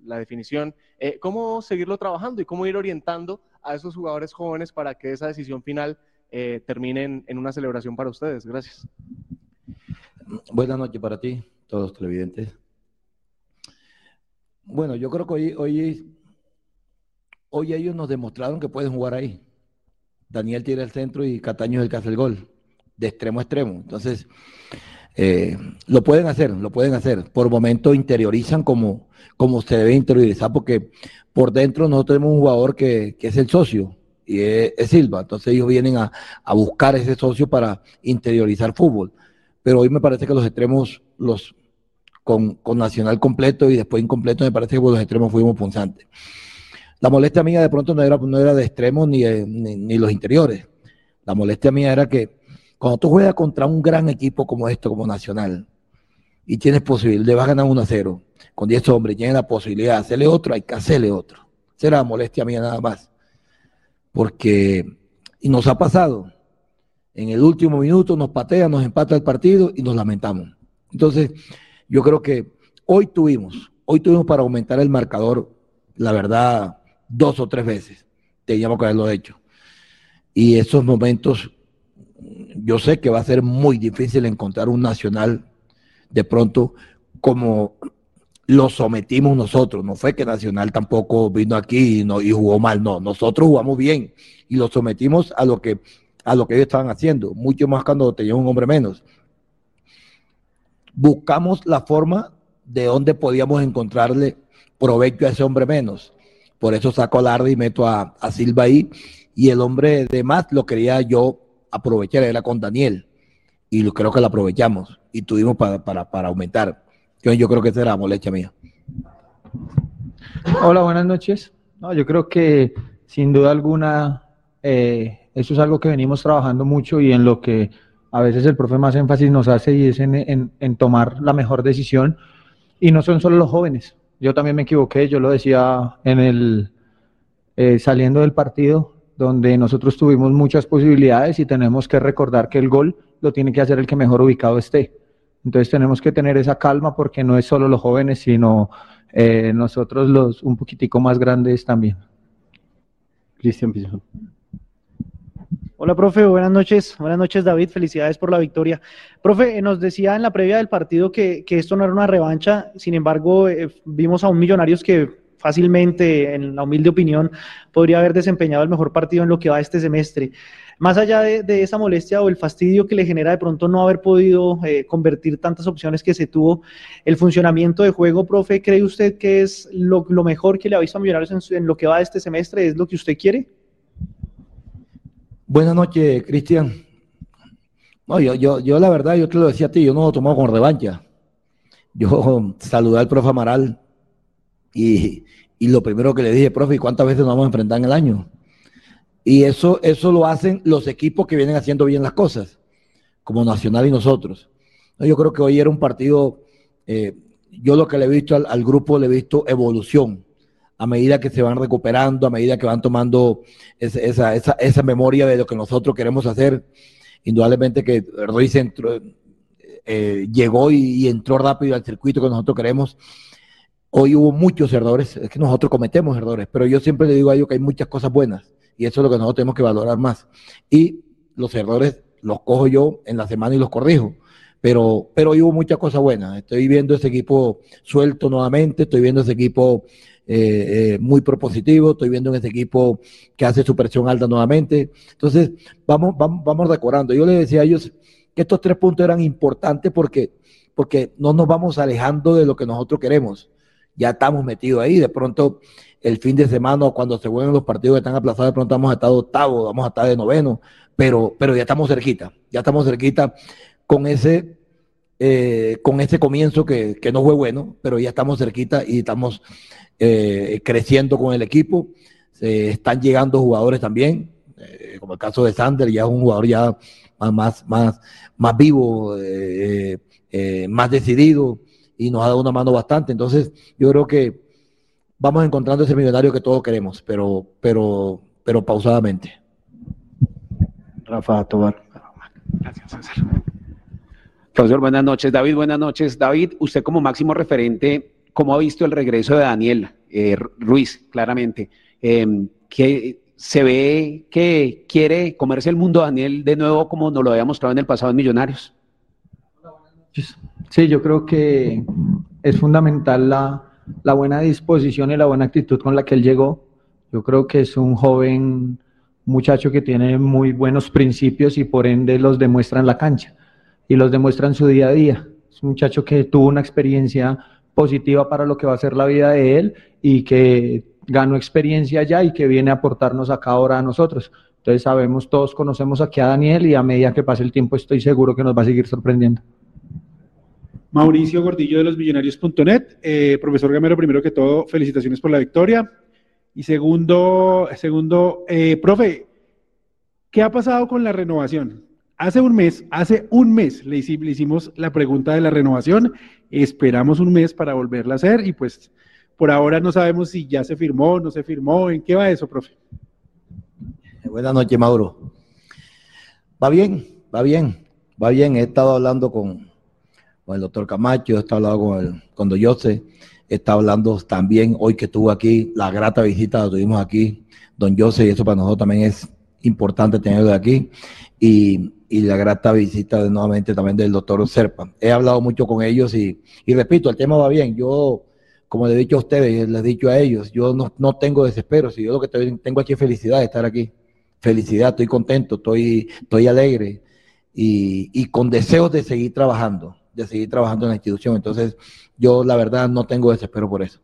la definición. Eh, ¿Cómo seguirlo trabajando y cómo ir orientando a esos jugadores jóvenes para que esa decisión final eh, termine en, una celebración para ustedes? Gracias. Buenas noches para ti, todos los televidentes. Bueno, yo creo que hoy, hoy, hoy ellos nos demostraron que pueden jugar ahí. Daniel tira el centro y Cataño es el que hace el gol, de extremo a extremo. Entonces, eh, lo pueden hacer, lo pueden hacer. Por momento interiorizan como, como se debe interiorizar, porque por dentro nosotros tenemos un jugador que, es el socio y es, Silva. Entonces ellos vienen a, buscar ese socio para interiorizar fútbol. Pero hoy me parece que los extremos los con, Nacional completo y después incompleto, me parece que los extremos fuimos punzantes. La molestia mía de pronto no era, no era de extremos ni, ni, los interiores. La molestia mía era que cuando tú juegas contra un gran equipo como esto, como Nacional, y tienes posibilidad, le vas a ganar 1 a 0, con 10 hombres, tienes la posibilidad de hacerle otro, hay que hacerle otro. La molestia mía nada más. Porque, y nos ha pasado, en el último minuto nos patea, nos empata el partido y nos lamentamos. Entonces, yo creo que hoy tuvimos, hoy tuvimos para aumentar el marcador, la verdad, dos o tres veces. Teníamos que haberlo hecho. Y esos momentos, yo sé que va a ser muy difícil encontrar un nacional de pronto como lo sometimos nosotros. No fue que Nacional tampoco vino aquí y, no, jugó mal, no. Nosotros jugamos bien y lo sometimos a lo que a lo que ellos estaban haciendo, mucho más cuando tenían un hombre menos. Buscamos la forma de dónde podíamos encontrarle provecho a ese hombre menos. Por eso saco a Lardi y meto a, Silva ahí. Y el hombre de más lo quería yo aprovechar, era con Daniel. Y creo que lo aprovechamos y tuvimos para, para, aumentar. Yo, yo creo que esa era la molestia mía. Hola, buenas noches. No, yo creo que sin duda alguna eh, eso es algo que venimos trabajando mucho y en lo que a veces el profe más énfasis nos hace y es en, en tomar la mejor decisión. Y no son solo los jóvenes, yo también me equivoqué, yo lo decía en el eh, saliendo del partido, donde nosotros tuvimos muchas posibilidades y tenemos que recordar que el gol lo tiene que hacer el que mejor ubicado esté. Entonces tenemos que tener esa calma porque no es solo los jóvenes, sino eh, nosotros los un poquitico más grandes también. Cristian Pizarro. Hola, profe, buenas noches. Buenas noches, David. Felicidades por la victoria. Profe, nos decía en la previa del partido que, esto no era una revancha, sin embargo, eh, vimos a un Millonarios que fácilmente, en la humilde opinión, podría haber desempeñado el mejor partido en lo que va este semestre. Más allá de, esa molestia o el fastidio que le genera de pronto no haber podido eh, convertir tantas opciones que se tuvo, el funcionamiento de juego, profe, ¿cree usted que es lo, mejor que le ha visto a Millonarios en, lo que va este semestre? ¿Es lo que usted quiere? Buenas noches, Cristian. No, yo, yo, yo la verdad, yo te lo decía a ti, yo no lo tomo con revancha. Yo [laughs] saludé al profe Amaral y, lo primero que le dije, profe, ¿y cuántas veces nos vamos a enfrentar en el año? Y eso, eso lo hacen los equipos que vienen haciendo bien las cosas, como Nacional y nosotros. Yo creo que hoy era un partido, eh, yo lo que le he visto al grupo, le he visto evolución a medida que se van recuperando, a medida que van tomando esa, esa, esa memoria de lo que nosotros queremos hacer. Indudablemente que Ruiz entró, eh, llegó y, entró rápido al circuito que nosotros queremos. Hoy hubo muchos errores, es que nosotros cometemos errores, pero yo siempre le digo a ellos que hay muchas cosas buenas y eso es lo que nosotros tenemos que valorar más. Y los errores los cojo yo en la semana y los corrijo pero, pero hoy hubo muchas cosas buenas. Estoy viendo ese equipo suelto nuevamente, estoy viendo ese equipo eh, eh, muy propositivo, estoy viendo en ese equipo que hace su presión alta nuevamente. Entonces, vamos, vamos, vamos decorando. Yo les decía a ellos que estos tres puntos eran importantes porque, porque no nos vamos alejando de lo que nosotros queremos. Ya estamos metidos ahí. De pronto, el fin de semana, cuando se vuelven los partidos que están aplazados, de pronto vamos a estar de octavo, vamos a estar de noveno, pero, pero ya estamos cerquita, ya estamos cerquita con ese eh, con ese comienzo que, que, no fue bueno, pero ya estamos cerquita y estamos eh, creciendo con el equipo. se están llegando jugadores también, eh, como el caso de Sander, ya es un jugador ya más, más, más vivo, eh, más decidido y nos ha dado una mano bastante. Entonces, yo creo que vamos encontrando ese millonario que todos queremos, pero, pero, pero pausadamente. Rafa Tobar. Gracias, César. Profesor, buenas noches. David, buenas noches. David, usted como máximo referente ¿Cómo ha visto el regreso de Daniel eh, Ruiz, claramente? Em, que se ve que quiere comerse el mundo Daniel de nuevo como nos lo había mostrado en el pasado en Millonarios. Sí, yo creo que es fundamental la, buena disposición y la buena actitud con la que él llegó. Yo creo que es un joven muchacho que tiene muy buenos principios y por ende los demuestra en la cancha y los demuestra en su día a día. Es un muchacho que tuvo una experiencia positiva para lo que va a ser la vida de él y que ganó experiencia ya y que viene a aportarnos acá ahora a nosotros. Entonces sabemos, todos conocemos aquí a Daniel y a medida que pase el tiempo estoy seguro que nos va a seguir sorprendiendo. Mauricio Gordillo de los Millonarios.net. Eh, profesor Gamero, primero que todo, felicitaciones por la victoria. Y segundo, segundo eh, profe, ¿qué ha pasado con la renovación? Hace un mes, hace un mes le, hicimos la pregunta de la renovación, esperamos un mes para volverla a hacer y pues por ahora no sabemos si ya se firmó, no se firmó, ¿en qué va eso, profe? Buenas noches, Mauro. Va bien, va bien, va bien. He estado hablando con, el doctor Camacho, estado hablando con, el, con estado hablando también hoy que estuvo aquí, la grata visita la tuvimos aquí, Don Jose, y eso para nosotros también es importante tenerlo aquí. Y, y la grata visita de, nuevamente también del doctor Serpa. He hablado mucho con ellos y, y, repito, el tema va bien. Yo, como le he dicho a ustedes, les he dicho a ellos, yo no, no tengo desespero, si yo lo que tengo aquí es felicidad de estar aquí. Felicidad, estoy contento, estoy, estoy alegre y, y con deseos de seguir trabajando, de seguir trabajando en la institución. Entonces, yo la verdad no tengo desespero por eso.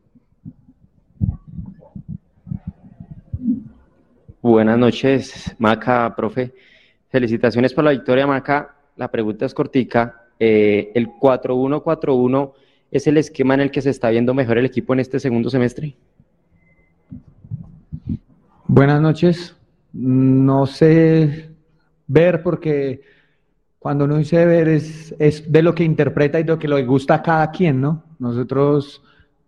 Buenas noches, Maca, profe. Felicitaciones por la victoria, Maca. La pregunta es cortica. Eh, ¿El 4-1-4-1 es el esquema en el que se está viendo mejor el equipo en este segundo semestre? Buenas noches. No sé ver porque cuando uno dice ver es, es de lo que interpreta y de lo que le gusta a cada quien, ¿no? Nosotros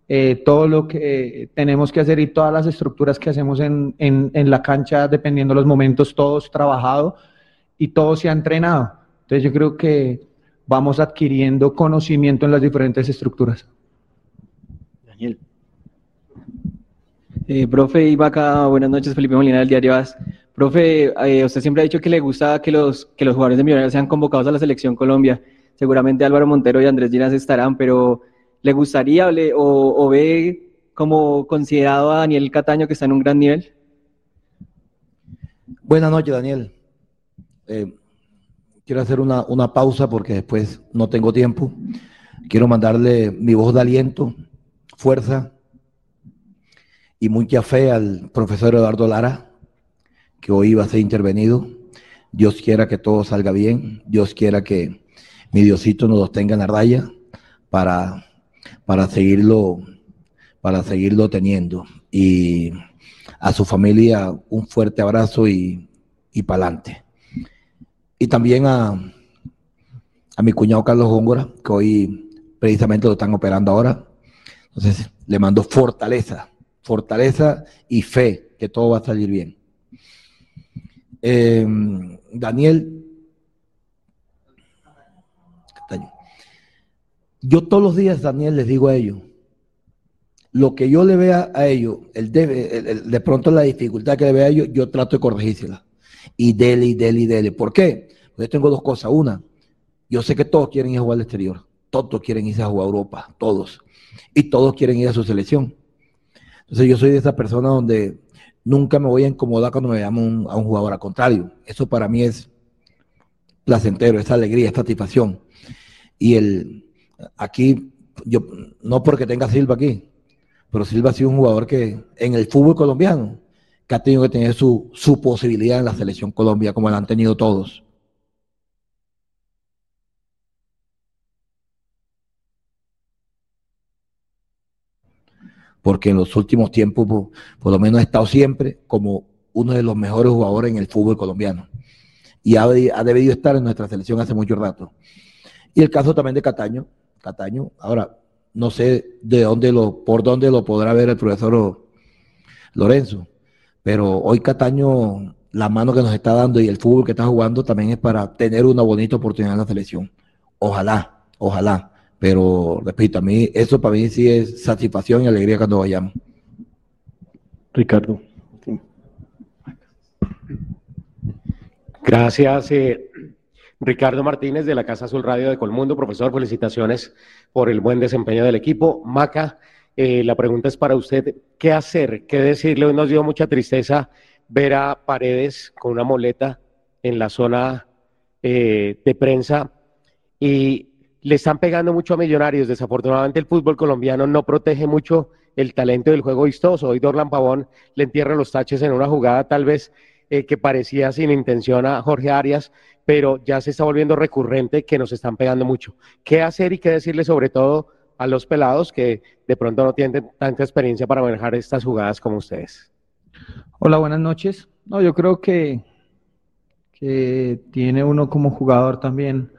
eh, todo lo que tenemos que hacer y todas las estructuras que hacemos en, en, la cancha, dependiendo de los momentos, todos trabajado y todo se ha entrenado. Entonces yo creo que vamos adquiriendo conocimiento en las diferentes estructuras. Daniel. Eh, profe Ibaca, buenas noches, Felipe Molina del Diario AS. Profe, eh, usted siempre ha dicho que le gusta que los, que los jugadores de Millonarios sean convocados a la selección Colombia. Seguramente Álvaro Montero y Andrés Ginas estarán, pero ¿le gustaría o ve como considerado a Daniel Cataño que está en un gran nivel? Buenas noches, Daniel. Eh, quiero hacer una, una, pausa porque después no tengo tiempo. Quiero mandarle mi voz de aliento, fuerza y mucha fe al profesor Eduardo Lara, que hoy va a ser intervenido. Dios quiera que todo salga bien. Dios quiera que mi Diosito nos tenga en la raya para, para seguirlo, para seguirlo teniendo. Y a su familia un fuerte abrazo y, y para adelante y también a, a mi cuñado Carlos Góngora, que hoy precisamente lo están operando ahora. Entonces, le mando fortaleza, fortaleza y fe que todo va a salir bien. Eh, Daniel, yo todos los días, Daniel, les digo a ellos, lo que yo le vea a ellos, el de, de pronto la dificultad que le vea a ellos, yo trato de corregírsela y dele, y dele, y dele. ¿Por qué? Pues yo tengo dos cosas. Una, yo sé que todos quieren ir a jugar al exterior. Todos quieren irse a jugar a Europa, todos. Y todos quieren ir a su selección. Entonces yo soy de esa persona donde nunca me voy a incomodar cuando me llamo a un jugador. Al contrario, eso para mí es placentero, es alegría, es satisfacción. Y el aquí, yo no porque tenga Silva aquí, pero Silva ha sido un jugador que en el fútbol colombiano que ha tenido que tener su, su posibilidad en la selección Colombia, como la han tenido todos. Porque en los últimos tiempos, por, por, lo menos ha estado siempre como uno de los mejores jugadores en el fútbol colombiano. Y ha, ha debido estar en nuestra selección hace mucho rato. Y el caso también de Cataño. Cataño, ahora, no sé de dónde lo, por dónde lo podrá ver el profesor Lorenzo pero hoy Cataño, la mano que nos está dando y el fútbol que está jugando también es para tener una bonita oportunidad en la selección. Ojalá, ojalá. Pero repito, a mí, eso para mí sí es satisfacción y alegría cuando vayamos. Ricardo. Gracias, eh, Ricardo Martínez de la Casa Azul Radio de Colmundo. Profesor, felicitaciones por el buen desempeño del equipo. Maca, eh, la pregunta es para usted, ¿qué hacer? ¿Qué decirle? Hoy nos dio mucha tristeza ver a Paredes con una moleta en la zona eh, de prensa y le están pegando mucho a Millonarios. Desafortunadamente el fútbol colombiano no protege mucho el talento del juego vistoso. Hoy Dorlan Pavón le entierra los taches en una jugada tal vez eh, que parecía sin intención a Jorge Arias, pero ya se está volviendo recurrente que nos están pegando mucho. ¿Qué hacer y qué decirle sobre todo a los pelados que de pronto no tienen tanta experiencia para manejar estas jugadas como ustedes? Hola, buenas noches. No, yo creo que, que tiene uno como jugador también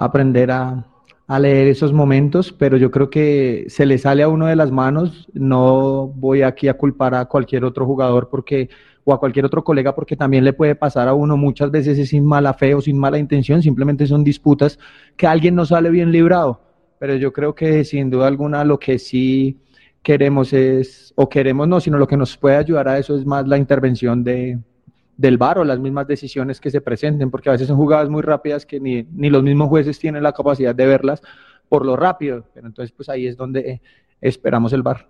aprender a, a leer esos momentos, pero yo creo que se le sale a uno de las manos. No voy aquí a culpar a cualquier otro jugador porque o a cualquier otro colega porque también le puede pasar a uno muchas veces sin mala fe o sin mala intención, simplemente son disputas que alguien no sale bien librado. Pero yo creo que sin duda alguna lo que sí queremos es, o queremos no, sino lo que nos puede ayudar a eso es más la intervención de, del VAR o las mismas decisiones que se presenten, porque a veces son jugadas muy rápidas que ni, ni los mismos jueces tienen la capacidad de verlas por lo rápido, pero entonces pues ahí es donde eh, esperamos el VAR.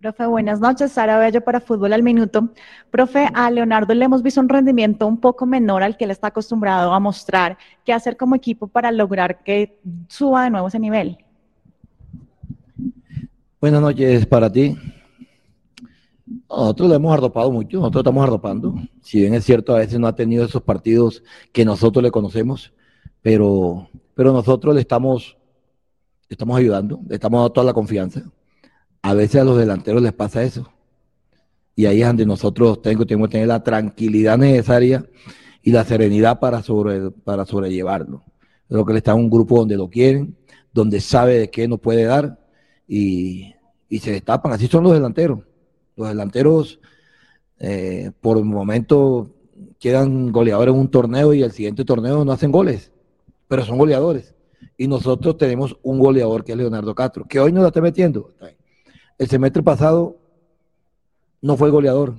Profe, buenas noches. Sara Bello para Fútbol al Minuto. Profe, a Leonardo le hemos visto un rendimiento un poco menor al que él está acostumbrado a mostrar. ¿Qué hacer como equipo para lograr que suba de nuevo ese nivel? Buenas noches para ti. Nosotros lo hemos arropado mucho, nosotros estamos arropando. Si bien es cierto, a veces no ha tenido esos partidos que nosotros le conocemos, pero, pero nosotros le estamos, le estamos ayudando, le estamos dando toda la confianza. A veces a los delanteros les pasa eso. Y ahí es donde nosotros tengo, tengo que tener la tranquilidad necesaria y la serenidad para, sobre, para sobrellevarlo. Creo que él está un grupo donde lo quieren, donde sabe de qué nos puede dar y, y se destapan. Así son los delanteros los delanteros, eh, por el momento, quedan goleadores en un torneo y el siguiente torneo no hacen goles, pero son goleadores. Y nosotros tenemos un goleador que es Leonardo Castro, que hoy no la está metiendo. El semestre pasado no fue goleador.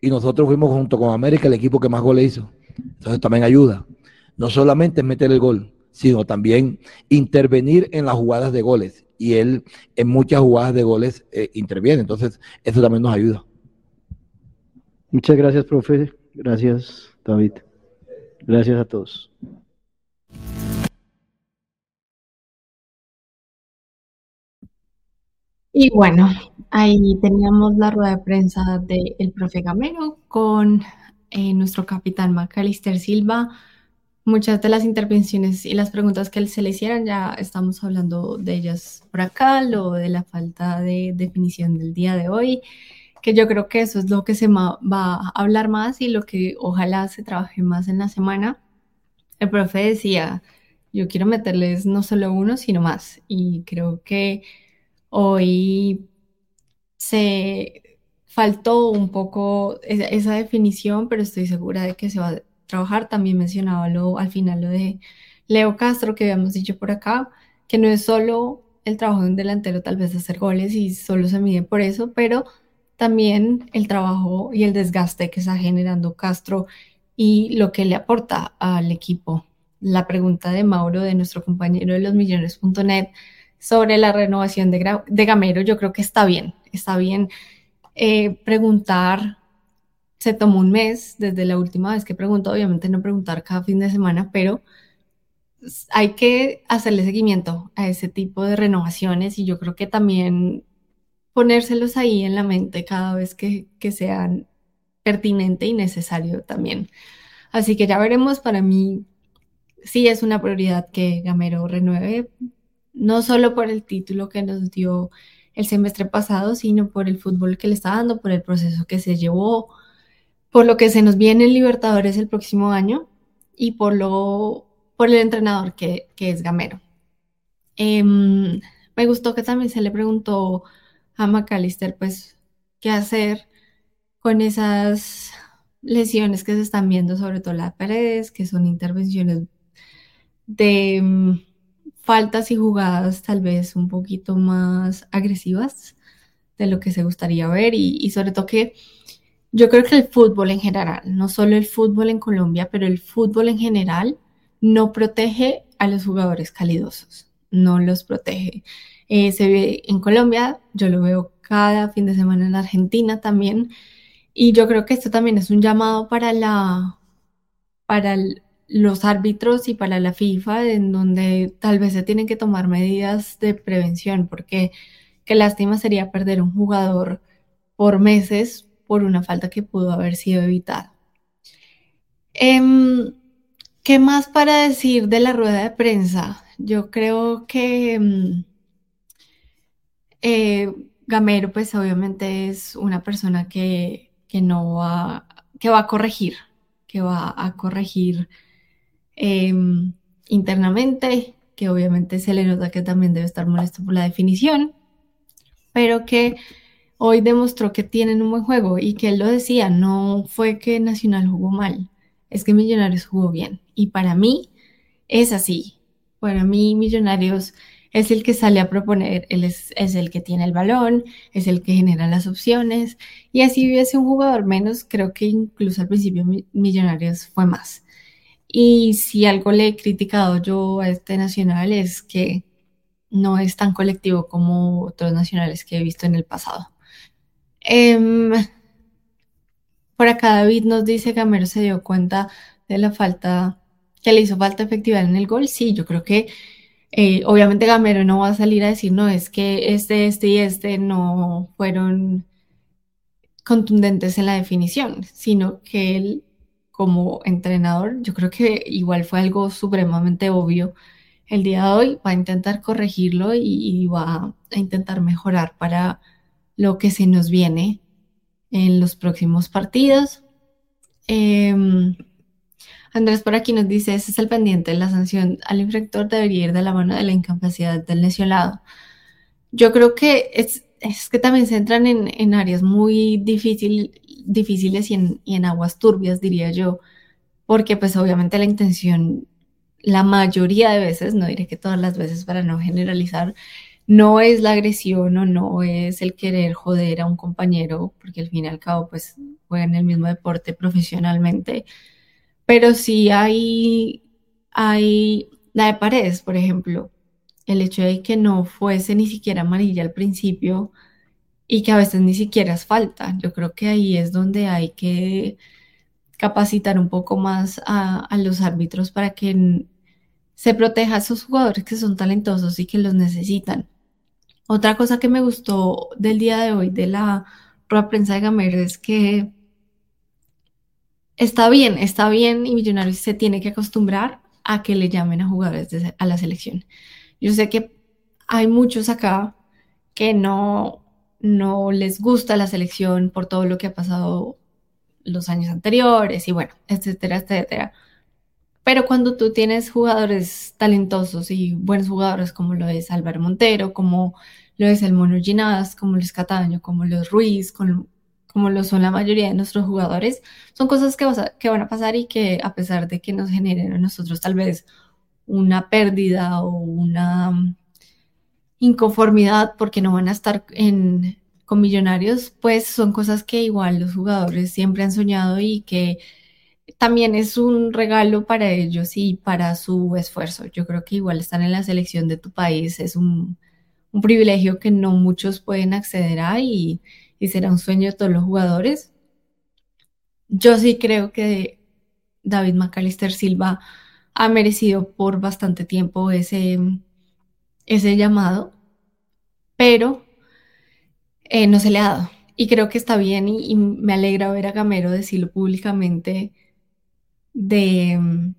Y nosotros fuimos junto con América el equipo que más goles hizo. Entonces también ayuda. No solamente es meter el gol, sino también intervenir en las jugadas de goles y él en muchas jugadas de goles eh, interviene. Entonces, eso también nos ayuda. Muchas gracias, profe. Gracias, David. Gracias a todos. Y bueno, ahí teníamos la rueda de prensa del profe Gamero con eh, nuestro capitán Macalister Silva muchas de las intervenciones y las preguntas que se le hicieran, ya estamos hablando de ellas por acá, lo de la falta de definición del día de hoy, que yo creo que eso es lo que se va a hablar más y lo que ojalá se trabaje más en la semana. El profe decía, yo quiero meterles no solo uno, sino más. Y creo que hoy se faltó un poco esa definición, pero estoy segura de que se va trabajar. También mencionaba lo, al final lo de Leo Castro, que habíamos dicho por acá, que no es solo el trabajo de un delantero tal vez hacer goles y solo se mide por eso, pero también el trabajo y el desgaste que está generando Castro y lo que le aporta al equipo. La pregunta de Mauro, de nuestro compañero de los millones.net, sobre la renovación de, de, Gamero, yo creo que está bien, está bien eh, preguntar se tomó un mes desde la última vez que preguntó, obviamente no preguntar cada fin de semana, pero hay que hacerle seguimiento a ese tipo de renovaciones y yo creo que también ponérselos ahí en la mente cada vez que, que sean pertinente y necesario también. Así que ya veremos, para mí sí es una prioridad que Gamero renueve, no solo por el título que nos dio el semestre pasado, sino por el fútbol que le está dando, por el proceso que se llevó, por lo que se nos viene en Libertadores el próximo año y por, lo, por el entrenador que, es Gamero. Em, me gustó que también se le preguntó a McAllister, pues, qué hacer con esas lesiones que se están viendo, sobre todo las paredes, que son intervenciones de em, faltas y jugadas tal vez un poquito más agresivas de lo que se gustaría ver y, y sobre todo que yo creo que el fútbol en general, no solo el fútbol en Colombia, pero el fútbol en general no protege a los jugadores calidosos, no los protege. Eh, se ve en Colombia, yo lo veo cada fin de semana en Argentina también, y yo creo que esto también es un llamado para la para los árbitros y para la FIFA, en donde tal vez se tienen que tomar medidas de prevención, porque qué lástima sería perder un jugador por meses por una falta que pudo haber sido evitada. Em, ¿Qué más para decir de la rueda de prensa? Yo creo que em, eh, Gamero, pues obviamente es una persona que, que no va, que va a corregir, que va a corregir em, internamente, que obviamente se le nota que también debe estar molesto por la definición, pero que hoy demostró que tienen un buen juego y que él lo decía, no fue que Nacional jugó mal, es que Millonarios jugó bien. Y para mí es así. Para mí Millonarios es el que sale a proponer, él es, el que tiene el balón, es el que genera las opciones. Y así hubiese un jugador menos, creo que incluso al principio Millonarios fue más. Y si algo le he criticado yo a este nacional es que no es tan colectivo como otros nacionales que he visto en el pasado. Em, por acá David nos dice que Gamero se dio cuenta de la falta, que le hizo falta efectividad en el gol. Sí, yo creo que eh, obviamente Gamero no va a salir a decir, no, es que este, este y este no fueron contundentes en la definición, sino que él como entrenador, yo creo que igual fue algo supremamente obvio. El día de hoy va a intentar corregirlo y, va a intentar mejorar para lo que se nos viene en los próximos partidos. Em, Andrés por aquí nos dice, ese es el pendiente, la sanción al infractor debería ir de la mano de la incapacidad del lesionado. Yo creo que es, que también se entran en, áreas muy difícil, difíciles y en, y en aguas turbias, diría yo, porque pues obviamente la intención, la mayoría de veces, no diré que todas las veces para no generalizar, no es la agresión o no es el querer joder a un compañero, porque al fin y al cabo pues juegan el mismo deporte profesionalmente, pero sí hay, hay la de Paredes, por ejemplo, el hecho de que no fuese ni siquiera amarilla al principio y que a veces ni siquiera es falta. Yo creo que ahí es donde hay que capacitar un poco más a, a los árbitros para que se proteja a esos jugadores que son talentosos y que los necesitan. Otra cosa que me gustó del día de hoy de la rueda prensa de Gamero es que está bien, está bien y Millonarios se tiene que acostumbrar a que le llamen a jugadores a la selección. Yo sé que hay muchos acá que no, no les gusta la selección por todo lo que ha pasado los años anteriores y bueno, etcétera, etcétera. Pero cuando tú tienes jugadores talentosos y buenos jugadores como lo es Álvaro Montero, como lo es el Mono Ginás, como lo es Cataño, como lo es Ruiz, como, como lo son la mayoría de nuestros jugadores, son cosas que, van a pasar y que a pesar de que nos generen a nosotros tal vez una pérdida o una inconformidad porque no van a estar con millonarios, pues son cosas que igual los jugadores siempre han soñado y que también es un regalo para ellos y para su esfuerzo. Yo creo que igual estar en la selección de tu país es un, privilegio que no muchos pueden acceder a y, será un sueño de todos los jugadores. Yo sí creo que David McAllister Silva ha merecido por bastante tiempo ese, ese llamado, pero eh, no se le ha dado. Y creo que está bien y, me alegra ver a Gamero decirlo públicamente de,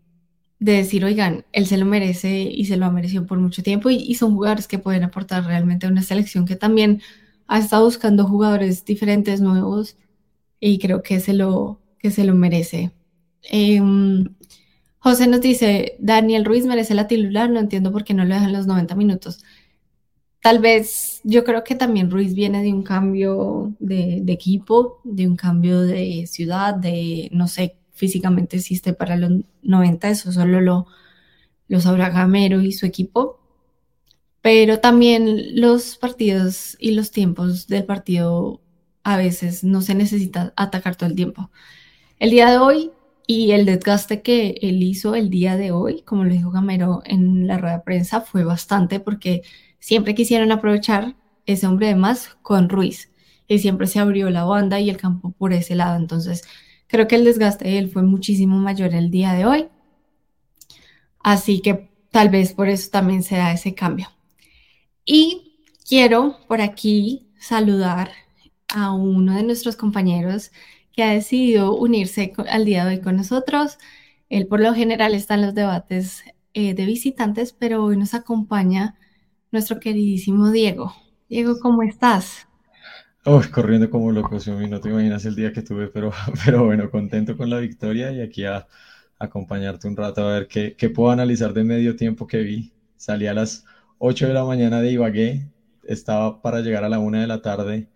de, decir, oigan, él se lo merece y se lo ha merecido por mucho tiempo y, son jugadores que pueden aportar realmente a una selección que también ha estado buscando jugadores diferentes, nuevos y creo que se lo, que se lo merece. Em, José nos dice, Daniel Ruiz merece la titular, no entiendo por qué no lo dejan los 90 minutos. Tal vez yo creo que también Ruiz viene de un cambio de, equipo, de un cambio de ciudad, de, no sé, físicamente existe para los 90, eso solo lo, lo sabrá Gamero y su equipo. Pero también los partidos y los tiempos del partido a veces no se necesita atacar todo el tiempo. El día de hoy y el desgaste que él hizo el día de hoy, como lo dijo Gamero en la rueda de prensa, fue bastante porque siempre quisieron aprovechar ese hombre de más con Ruiz y siempre se abrió la banda y el campo por ese lado. Entonces, creo que el desgaste de él fue muchísimo mayor el día de hoy. Así que tal vez por eso también se da ese cambio. Y quiero por aquí saludar a uno de nuestros compañeros que ha decidido unirse al día de hoy con nosotros. Él por lo general está en los debates eh, de visitantes, pero hoy nos acompaña nuestro queridísimo Diego. Diego, ¿cómo estás? Uy, corriendo como loco, Xiaomi, no te imaginas el día que tuve, pero, [laughs] pero bueno, contento con la victoria y aquí a, acompañarte un rato a ver qué, qué, puedo analizar de medio tiempo que vi. Salí a las 8 de la mañana de Ibagué, estaba para llegar a la 1 de la tarde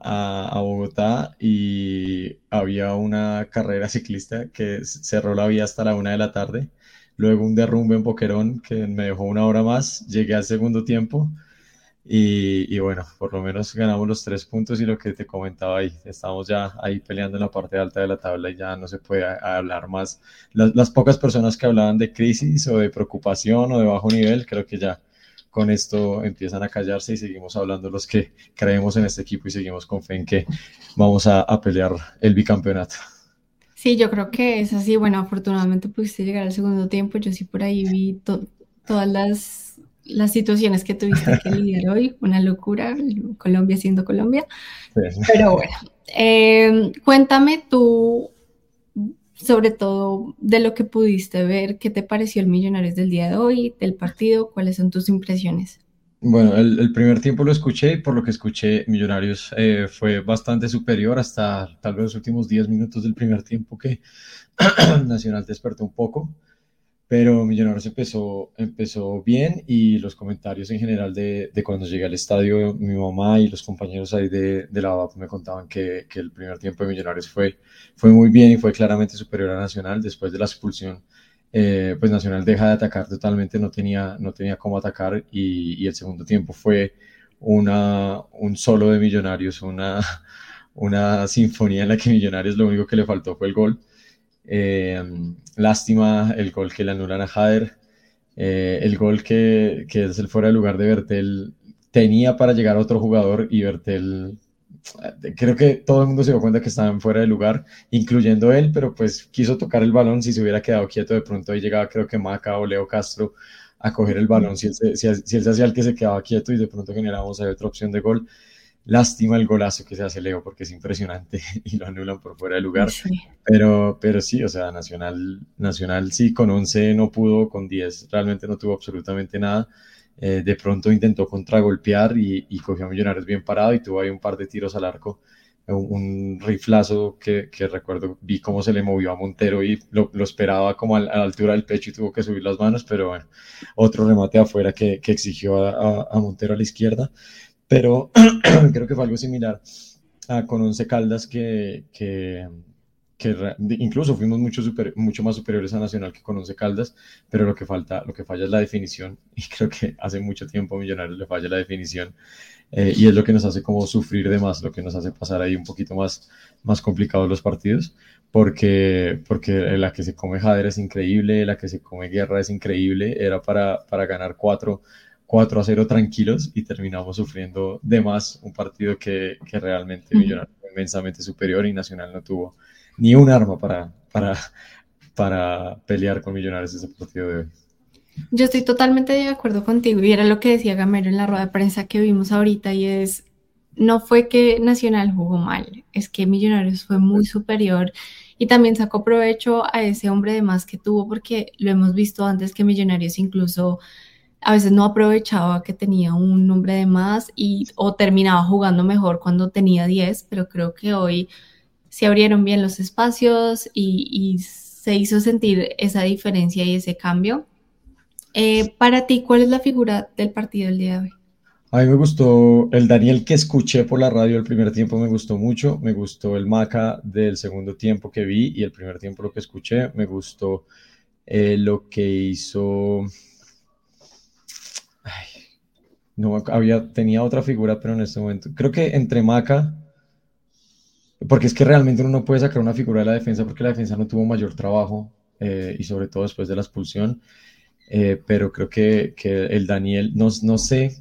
a, a, Bogotá y había una carrera ciclista que cerró la vía hasta la 1 de la tarde. Luego un derrumbe en Boquerón que me dejó una hora más, llegué al segundo tiempo y, bueno, por lo menos ganamos los tres puntos y lo que te comentaba ahí, estamos ya ahí peleando en la parte alta de la tabla y ya no se puede hablar más. Las, las, pocas personas que hablaban de crisis o de preocupación o de bajo nivel, creo que ya con esto empiezan a callarse y seguimos hablando los que creemos en este equipo y seguimos con fe en que vamos a, a pelear el bicampeonato. Sí, yo creo que es así. Bueno, afortunadamente pudiste llegar al segundo tiempo. Yo sí por ahí vi todas las las situaciones que tuviste que [laughs] lidiar hoy, una locura, Colombia siendo Colombia. Pero bueno, eh, cuéntame tú, sobre todo de lo que pudiste ver, ¿qué te pareció el Millonarios del día de hoy, del partido? ¿Cuáles son tus impresiones? Bueno, el, primer tiempo lo escuché y por lo que escuché, Millonarios eh, fue bastante superior hasta tal vez los últimos 10 minutos del primer tiempo que [clears throat] Nacional despertó un poco pero Millonarios empezó, empezó bien y los comentarios en general de, de, cuando llegué al estadio, mi mamá y los compañeros ahí de, de la VAP me contaban que, que, el primer tiempo de Millonarios fue, fue muy bien y fue claramente superior a Nacional después de la expulsión. Eh, pues Nacional deja de atacar totalmente, no tenía, no tenía cómo atacar y, y el segundo tiempo fue una, un solo de Millonarios, una, [laughs] una sinfonía en la que Millonarios lo único que le faltó fue el gol. Eh, lástima el gol que le anulan a Jader. Eh, el gol que, que, es el fuera de lugar de Bertel tenía para llegar a otro jugador y Bertel eh, creo que todo el mundo se dio cuenta que estaban fuera de lugar, incluyendo él, pero pues quiso tocar el balón, si se hubiera quedado quieto de pronto ahí llegaba creo que Maca o Leo Castro a coger el balón, si él, si, si él se hacía el que se quedaba quieto y de pronto generábamos otra opción de gol, Lástima el golazo que se hace Leo porque es impresionante [laughs] y lo anulan por fuera de lugar. Pero, pero sí, o sea, Nacional, Nacional sí, con 11 no pudo, con 10 realmente no tuvo absolutamente nada. Eh, de pronto intentó contragolpear y, y cogió a Millonarios bien parado y tuvo ahí un par de tiros al arco. Un, riflazo que, que, recuerdo, vi cómo se le movió a Montero y lo, lo esperaba como a, la altura del pecho y tuvo que subir las manos, pero bueno, otro remate afuera que, que exigió a, a Montero a la izquierda pero [clears throat] creo que fue algo similar a con Once Caldas que, que, que incluso fuimos mucho, super, mucho más superiores a Nacional que con Once Caldas, pero lo que falta, lo que falla es la definición [laughs] y creo que hace mucho tiempo a Millonarios le falla la definición eh, y es lo que nos hace como sufrir de más, lo que nos hace pasar ahí un poquito más, más complicados los partidos, porque, porque la que se come Jader es increíble, la que se come Guerra es increíble, era para, para ganar cuatro 4 a 0 tranquilos y terminamos sufriendo de más un partido que, que realmente Millonarios fue inmensamente superior y Nacional no tuvo ni un arma para, para, para pelear con Millonarios ese partido de hoy. Yo estoy totalmente de acuerdo contigo y era lo que decía Gamero en la rueda de prensa que vimos ahorita y es, no fue que Nacional jugó mal, es que Millonarios fue muy superior y también sacó provecho a ese hombre de más que tuvo porque lo hemos visto antes que Millonarios incluso a veces no aprovechaba que tenía un nombre de más y o terminaba jugando mejor cuando tenía 10, pero creo que hoy se abrieron bien los espacios y, se hizo sentir esa diferencia y ese cambio. Eh, para ti, ¿cuál es la figura del partido del día de hoy? A mí me gustó el Daniel que escuché por la radio el primer tiempo, me gustó mucho. Me gustó el Maca del segundo tiempo que vi y el primer tiempo lo que escuché. Me gustó eh, lo que hizo no había, tenía otra figura, pero en este momento. Creo que entre Maca, porque es que realmente uno no puede sacar una figura de la defensa porque la defensa no tuvo mayor trabajo eh, y sobre todo después de la expulsión. Eh, pero creo que, que, el Daniel, no, no sé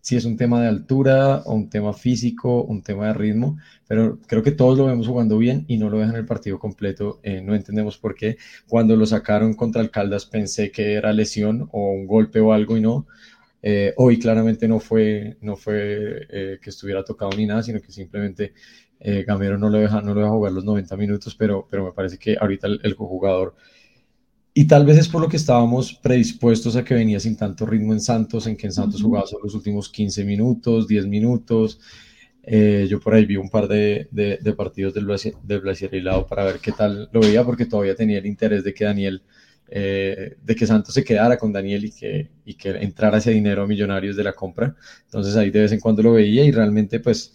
si es un tema de altura o un tema físico, un tema de ritmo, pero creo que todos lo vemos jugando bien y no lo dejan el partido completo. Eh, no entendemos por qué. Cuando lo sacaron contra el Caldas pensé que era lesión o un golpe o algo y no Eh, hoy claramente no fue, no fue eh, que estuviera tocado ni nada, sino que simplemente eh, Gamero no lo, deja, no lo deja jugar los 90 minutos, pero, pero me parece que ahorita el, el jugador, y tal vez es por lo que estábamos predispuestos a que venía sin tanto ritmo en Santos, en que en Santos jugaba solo los últimos 15 minutos, 10 minutos. yo por ahí vi un par de, de, de partidos del, del lado para ver qué tal lo veía, porque todavía tenía el interés de que Daniel eh, de que Santos se quedara con Daniel y que, y que entrara ese dinero a Millonarios de la compra. Entonces ahí de vez en cuando lo veía y realmente pues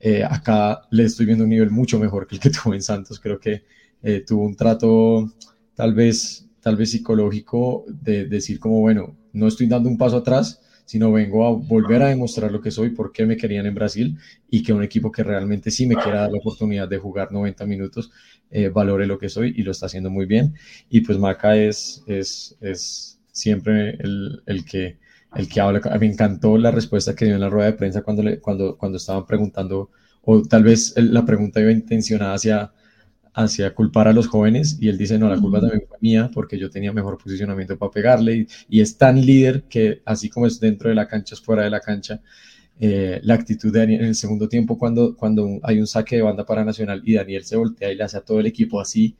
eh, acá le estoy viendo un nivel mucho mejor que el que [laughs] tuvo en Santos. Creo que eh, tuvo un trato tal vez, tal vez psicológico de, decir como, bueno, no estoy dando un paso atrás, sino vengo a volver a demostrar lo que soy, por qué me querían en Brasil y que un equipo que realmente sí me quiera dar la oportunidad de jugar 90 minutos eh, valore lo que soy y lo está haciendo muy bien. Y pues Maca es, es, es siempre el, el, que, el que habla. Me encantó la respuesta que dio en la rueda de prensa cuando, le, cuando, cuando estaban preguntando, o tal vez la pregunta iba intencionada hacia, hacia culpar a los jóvenes y él dice, no, la culpa también fue mía porque yo tenía mejor posicionamiento para pegarle y, y es tan líder que así como es dentro de la cancha, es fuera de la cancha eh, la actitud de Daniel en el segundo tiempo cuando, cuando hay un saque de banda para Nacional y Daniel se voltea y le hace a todo el equipo así.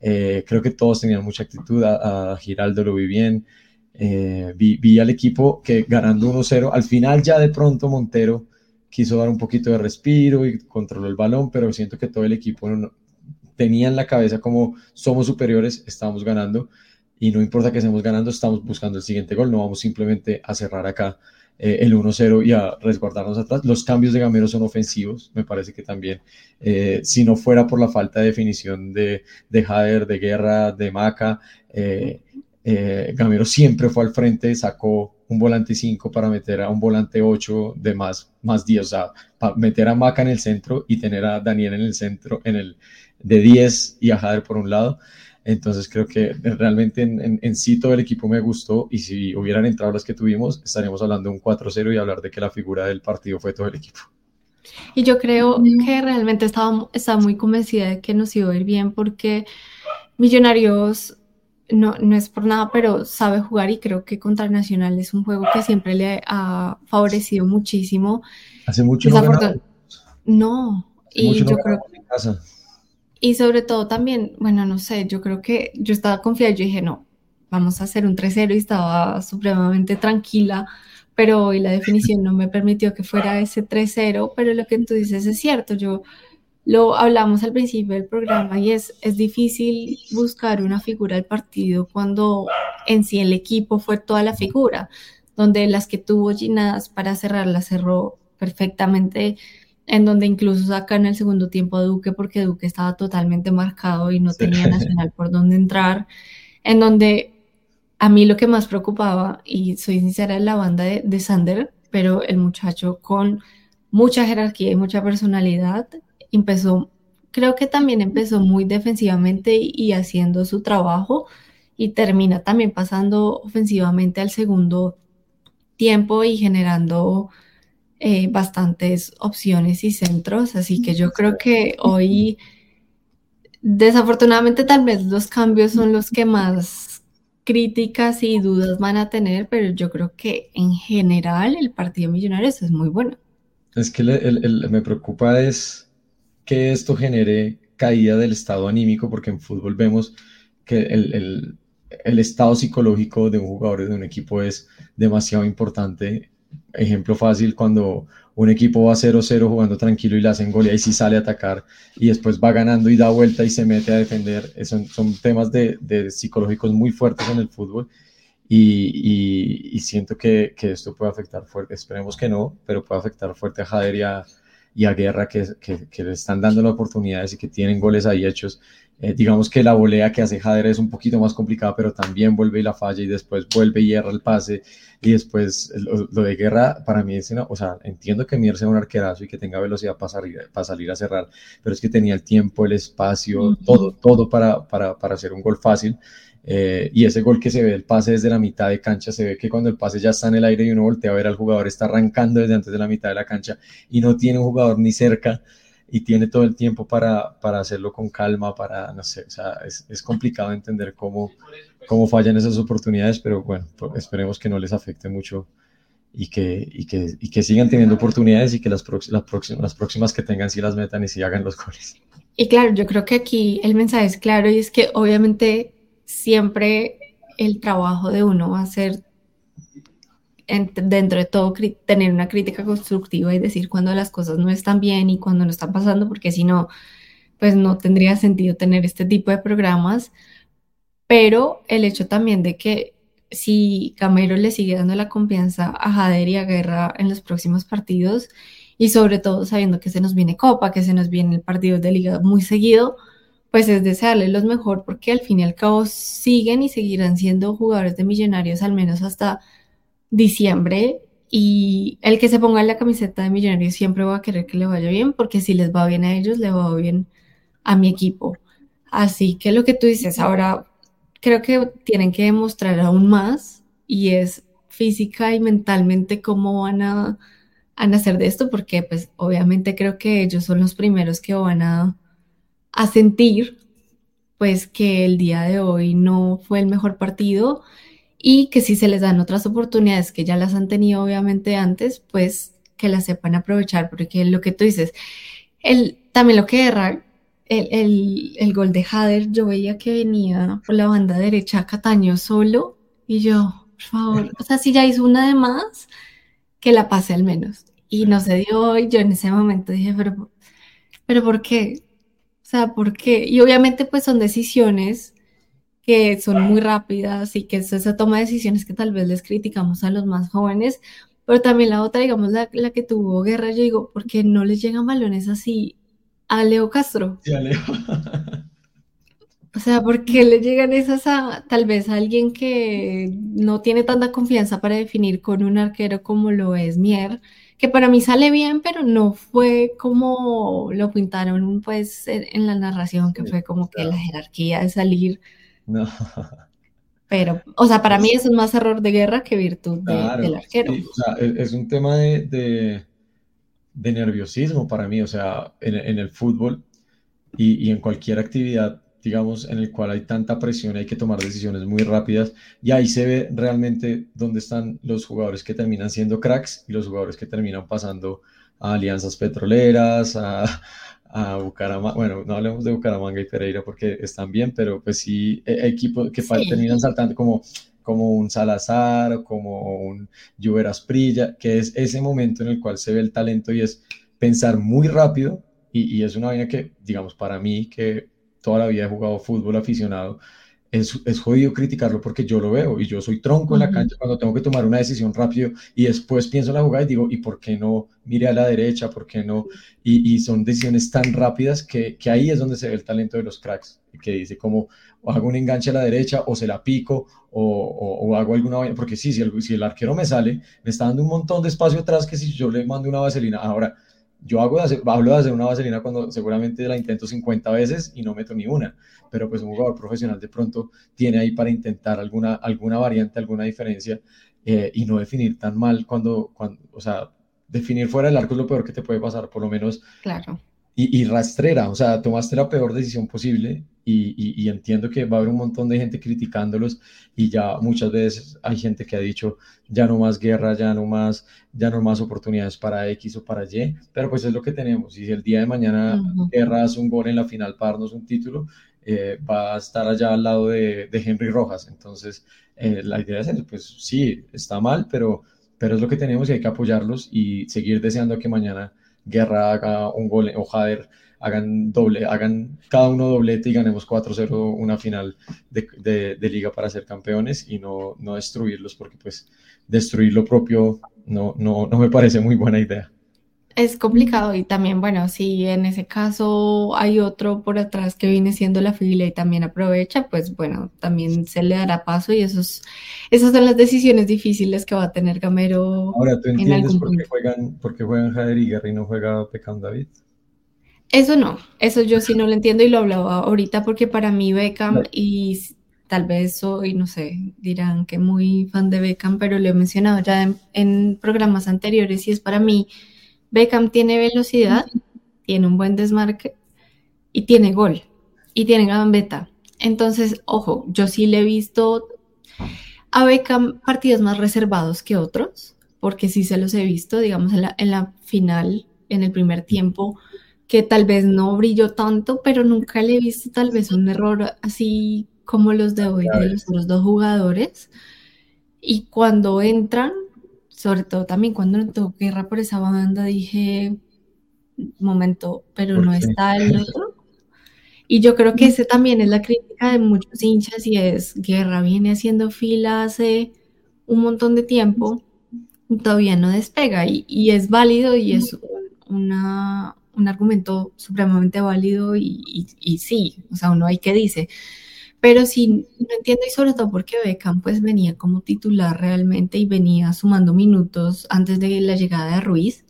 Eh, creo que todos tenían mucha actitud, a, Giraldo lo vi bien, eh, vi, al equipo que ganando 1-0, al final ya de pronto Montero quiso dar un poquito de respiro y controló el balón, pero siento que todo el equipo tenía en la cabeza como somos superiores, estamos ganando y no importa que estemos ganando, estamos buscando el siguiente gol, no vamos simplemente a cerrar acá eh, el 1-0 y a resguardarnos atrás. Los cambios de Gamero son ofensivos, me parece que también, eh, si no fuera por la falta de definición de, de Jader, de Guerra, de Maca, eh, Gamero siempre fue al frente, sacó un volante 5 para meter a un volante 8 de más, más 10, o sea, para meter a Maca en el centro y tener a Daniel en el centro, en el de 10 y a Jader por un lado. Entonces creo que realmente en, en, sí todo el equipo me gustó y si hubieran entrado las que tuvimos, estaríamos hablando de un 4-0 y hablar de que la figura del partido fue todo el equipo. Y yo creo que realmente estaba, estaba muy convencida de que nos iba a ir bien porque Millonarios no, no es por nada, pero sabe jugar y creo que contra Nacional es un juego que siempre le ha favorecido muchísimo. Hace mucho no No, y yo creo que y sobre todo también, bueno, no sé, yo creo que yo estaba confiada, yo dije, no, vamos a hacer un 3-0 y estaba supremamente tranquila, pero hoy la definición no me permitió que fuera ese 3-0, pero lo que tú dices es cierto, yo lo hablamos al principio del programa y es, es difícil buscar una figura del partido cuando en sí el equipo fue toda la figura, donde las que tuvo Ginadas para cerrar la cerró perfectamente en donde incluso sacan el segundo tiempo a Duque porque Duque estaba totalmente marcado y no tenía Nacional por dónde entrar, en donde a mí lo que más preocupaba, y soy sincera, es la banda de, de Sander, pero el muchacho con mucha jerarquía y mucha personalidad empezó, creo que también empezó muy defensivamente y haciendo su trabajo y termina también pasando ofensivamente al segundo tiempo y generando eh, bastantes opciones y centros, así que yo creo que hoy, desafortunadamente tal vez los cambios son los que más críticas y dudas van a tener, pero yo creo que en general el partido Millonarios es muy bueno. Es que me preocupa es que esto genere caída del estado anímico, porque en fútbol vemos que el, el estado psicológico de un jugador de un equipo es demasiado importante ejemplo fácil, cuando un equipo va 0-0 jugando tranquilo y le hacen gol y ahí sí sale a atacar y después va ganando y da vuelta y se mete a defender. Son, son temas de, de psicológicos muy fuertes en el fútbol y, y, siento que, que, esto puede afectar fuerte. Esperemos que no, pero puede afectar fuerte a Jader y a, Guerra que, que, que, le están dando las oportunidades y que tienen goles ahí hechos eh, digamos que la volea que hace Jader es un poquito más complicada, pero también vuelve y la falla y después vuelve y erra el pase y después lo, de guerra para mí es, una, o sea, entiendo que Mier sea un arquerazo y que tenga velocidad para salir, para salir a cerrar, pero es que tenía el tiempo, el espacio, todo, todo para, para, para hacer un gol fácil. Eh, y ese gol que se ve el pase desde la mitad de cancha, se ve que cuando el pase ya está en el aire y uno voltea a ver al jugador, está arrancando desde antes de la mitad de la cancha y no tiene un jugador ni cerca y tiene todo el tiempo para, para hacerlo con calma, para, no sé, o sea, es, es, complicado entender cómo, cómo fallan esas oportunidades, pero bueno, pues esperemos que no les afecte mucho y que, y que, y que sigan teniendo oportunidades y que las, las, próximas, las próximas que tengan sí las metan y sí hagan los goles. Y claro, yo creo que aquí el mensaje es claro y es que obviamente siempre el trabajo de uno va a ser dentro de todo tener una crítica constructiva y decir cuando las cosas no están bien y cuando no están pasando, porque si no, pues no tendría sentido tener este tipo de programas. Pero el hecho también de que si Camero le sigue dando la confianza a Jader y a Guerra en los próximos partidos, y sobre todo sabiendo que se nos viene Copa, que se nos viene el partido de liga muy seguido, pues es desearle los mejor porque al fin y al cabo siguen y seguirán siendo jugadores de millonarios al menos hasta diciembre y el que se ponga la camiseta de millonarios siempre va a querer que le vaya bien porque si les va bien a ellos, le va bien a mi equipo. Así que lo que tú dices ahora creo que tienen que demostrar aún más y es física y mentalmente cómo van a, a nacer de esto, porque pues obviamente creo que ellos son los primeros que van a, a sentir pues que el día de hoy no fue el mejor partido y que si se les dan otras oportunidades que ya las han tenido obviamente antes, pues que las sepan aprovechar, porque lo que tú dices, el, también lo que era el, el, gol de Hader, yo veía que venía por la banda derecha Cataño solo y yo, por favor, o sea, si ya hizo una de más, que la pase al menos. Y no se dio y yo en ese momento dije, pero, pero ¿por qué? O sea, ¿por qué? Y obviamente pues son decisiones que son muy rápidas y que es esa toma de decisiones que tal vez les criticamos a los más jóvenes, pero también la otra, digamos, la, la que tuvo guerra, yo digo, ¿por qué no les llegan balones así a Leo Castro. Sí, a Leo. O sea, ¿por qué le llegan esas a tal vez a alguien que no tiene tanta confianza para definir con un arquero como lo es Mier? Que para mí sale bien, pero no fue como lo pintaron pues en la narración, que fue como que la jerarquía de salir. [laughs] No. Pero, o sea, para mí eso es más error de guerra que virtud del arquero. o sea, es, un tema de de nerviosismo para mí, o sea, en, el fútbol y, en cualquier actividad, digamos, en el cual hay tanta presión, hay que tomar decisiones muy rápidas y ahí se ve realmente dónde están los jugadores que terminan siendo cracks y los jugadores que terminan pasando a alianzas petroleras, a, a Bucaramanga, bueno, no hablemos de Bucaramanga y Pereira porque están bien, pero pues sí, e, equipos que terminan saltando como como un Salazar, como un Lluver Asprilla, que es ese momento en el cual se ve el talento y es pensar muy rápido, y, y es una vaina que, digamos, para mí, que toda la vida he jugado fútbol aficionado, es, es, jodido criticarlo porque yo lo veo y yo soy tronco en la cancha cuando tengo que tomar una decisión rápido y después pienso en la jugada y digo, ¿y por qué no mire a la derecha? ¿Por qué no? Y, y son decisiones tan rápidas que, que, ahí es donde se ve el talento de los cracks, que dice como hago un enganche a la derecha o se la pico o, o, hago alguna vaina, porque sí, si el, si el arquero me sale, me está dando un montón de espacio atrás que si yo le mando una vaselina, ahora yo hago hablo de hacer una vaselina cuando seguramente la intento 50 veces y no meto ni una, pero pues un jugador profesional de pronto tiene ahí para intentar alguna, alguna variante, alguna diferencia eh, y no definir tan mal cuando, cuando, o sea, definir fuera del arco es lo peor que te puede pasar, por lo menos. Claro y, rastrera, o sea, tomaste la peor decisión posible y, entiendo que va a haber un montón de gente criticándolos y ya muchas veces hay gente que ha dicho ya no más guerra, ya no más, ya no más oportunidades para X o para Y, pero pues es lo que tenemos y si el día de mañana guerra hace un gol en la final para darnos un título, eh, va a estar allá al lado de, Henry Rojas, entonces eh, la idea es, pues sí, está mal, pero, pero es lo que tenemos y hay que apoyarlos y seguir deseando que mañana Guerra haga un gol o Jader hagan doble, hagan cada uno doblete y ganemos 4-0 una final de, liga para ser campeones y no, no destruirlos porque pues destruir lo propio no, no, no me parece muy buena idea es complicado y también, bueno, si en ese caso hay otro por atrás que viene siendo la fila y también aprovecha, pues bueno, también se le dará paso y esos, esas son las decisiones difíciles que va a tener Gamero. Ahora, ¿tú entiendes por qué, juegan, por qué juegan Jader y y no juega Beckham David? Eso no, eso yo sí [laughs] no lo entiendo y lo hablaba ahorita porque para mí Beckham y tal vez soy, no sé, dirán que muy fan de Beckham, pero lo he mencionado ya en, en programas anteriores y es para mí Beckham tiene velocidad, tiene un buen desmarque y tiene gol y tiene gambeta. Entonces, ojo, yo sí le he visto a Beckham partidos más reservados que otros, porque sí se los he visto, digamos, en la, en la final, en el primer tiempo, que tal vez no brilló tanto, pero nunca le he visto tal vez un error así como los de hoy de los otros dos jugadores. Y cuando entran, sobre todo también cuando entró Guerra por esa banda, dije, momento, pero no está el [laughs] otro. Y yo creo que ese también es la crítica de muchos hinchas y es, Guerra viene haciendo fila hace un montón de tiempo, todavía no despega y, y es válido y es una, un argumento supremamente válido y, y, y, sí, o sea, uno hay que dice. Pero sí, no entiendo y sobre todo porque Beckham pues venía como titular realmente y venía sumando minutos antes de la llegada de Ruiz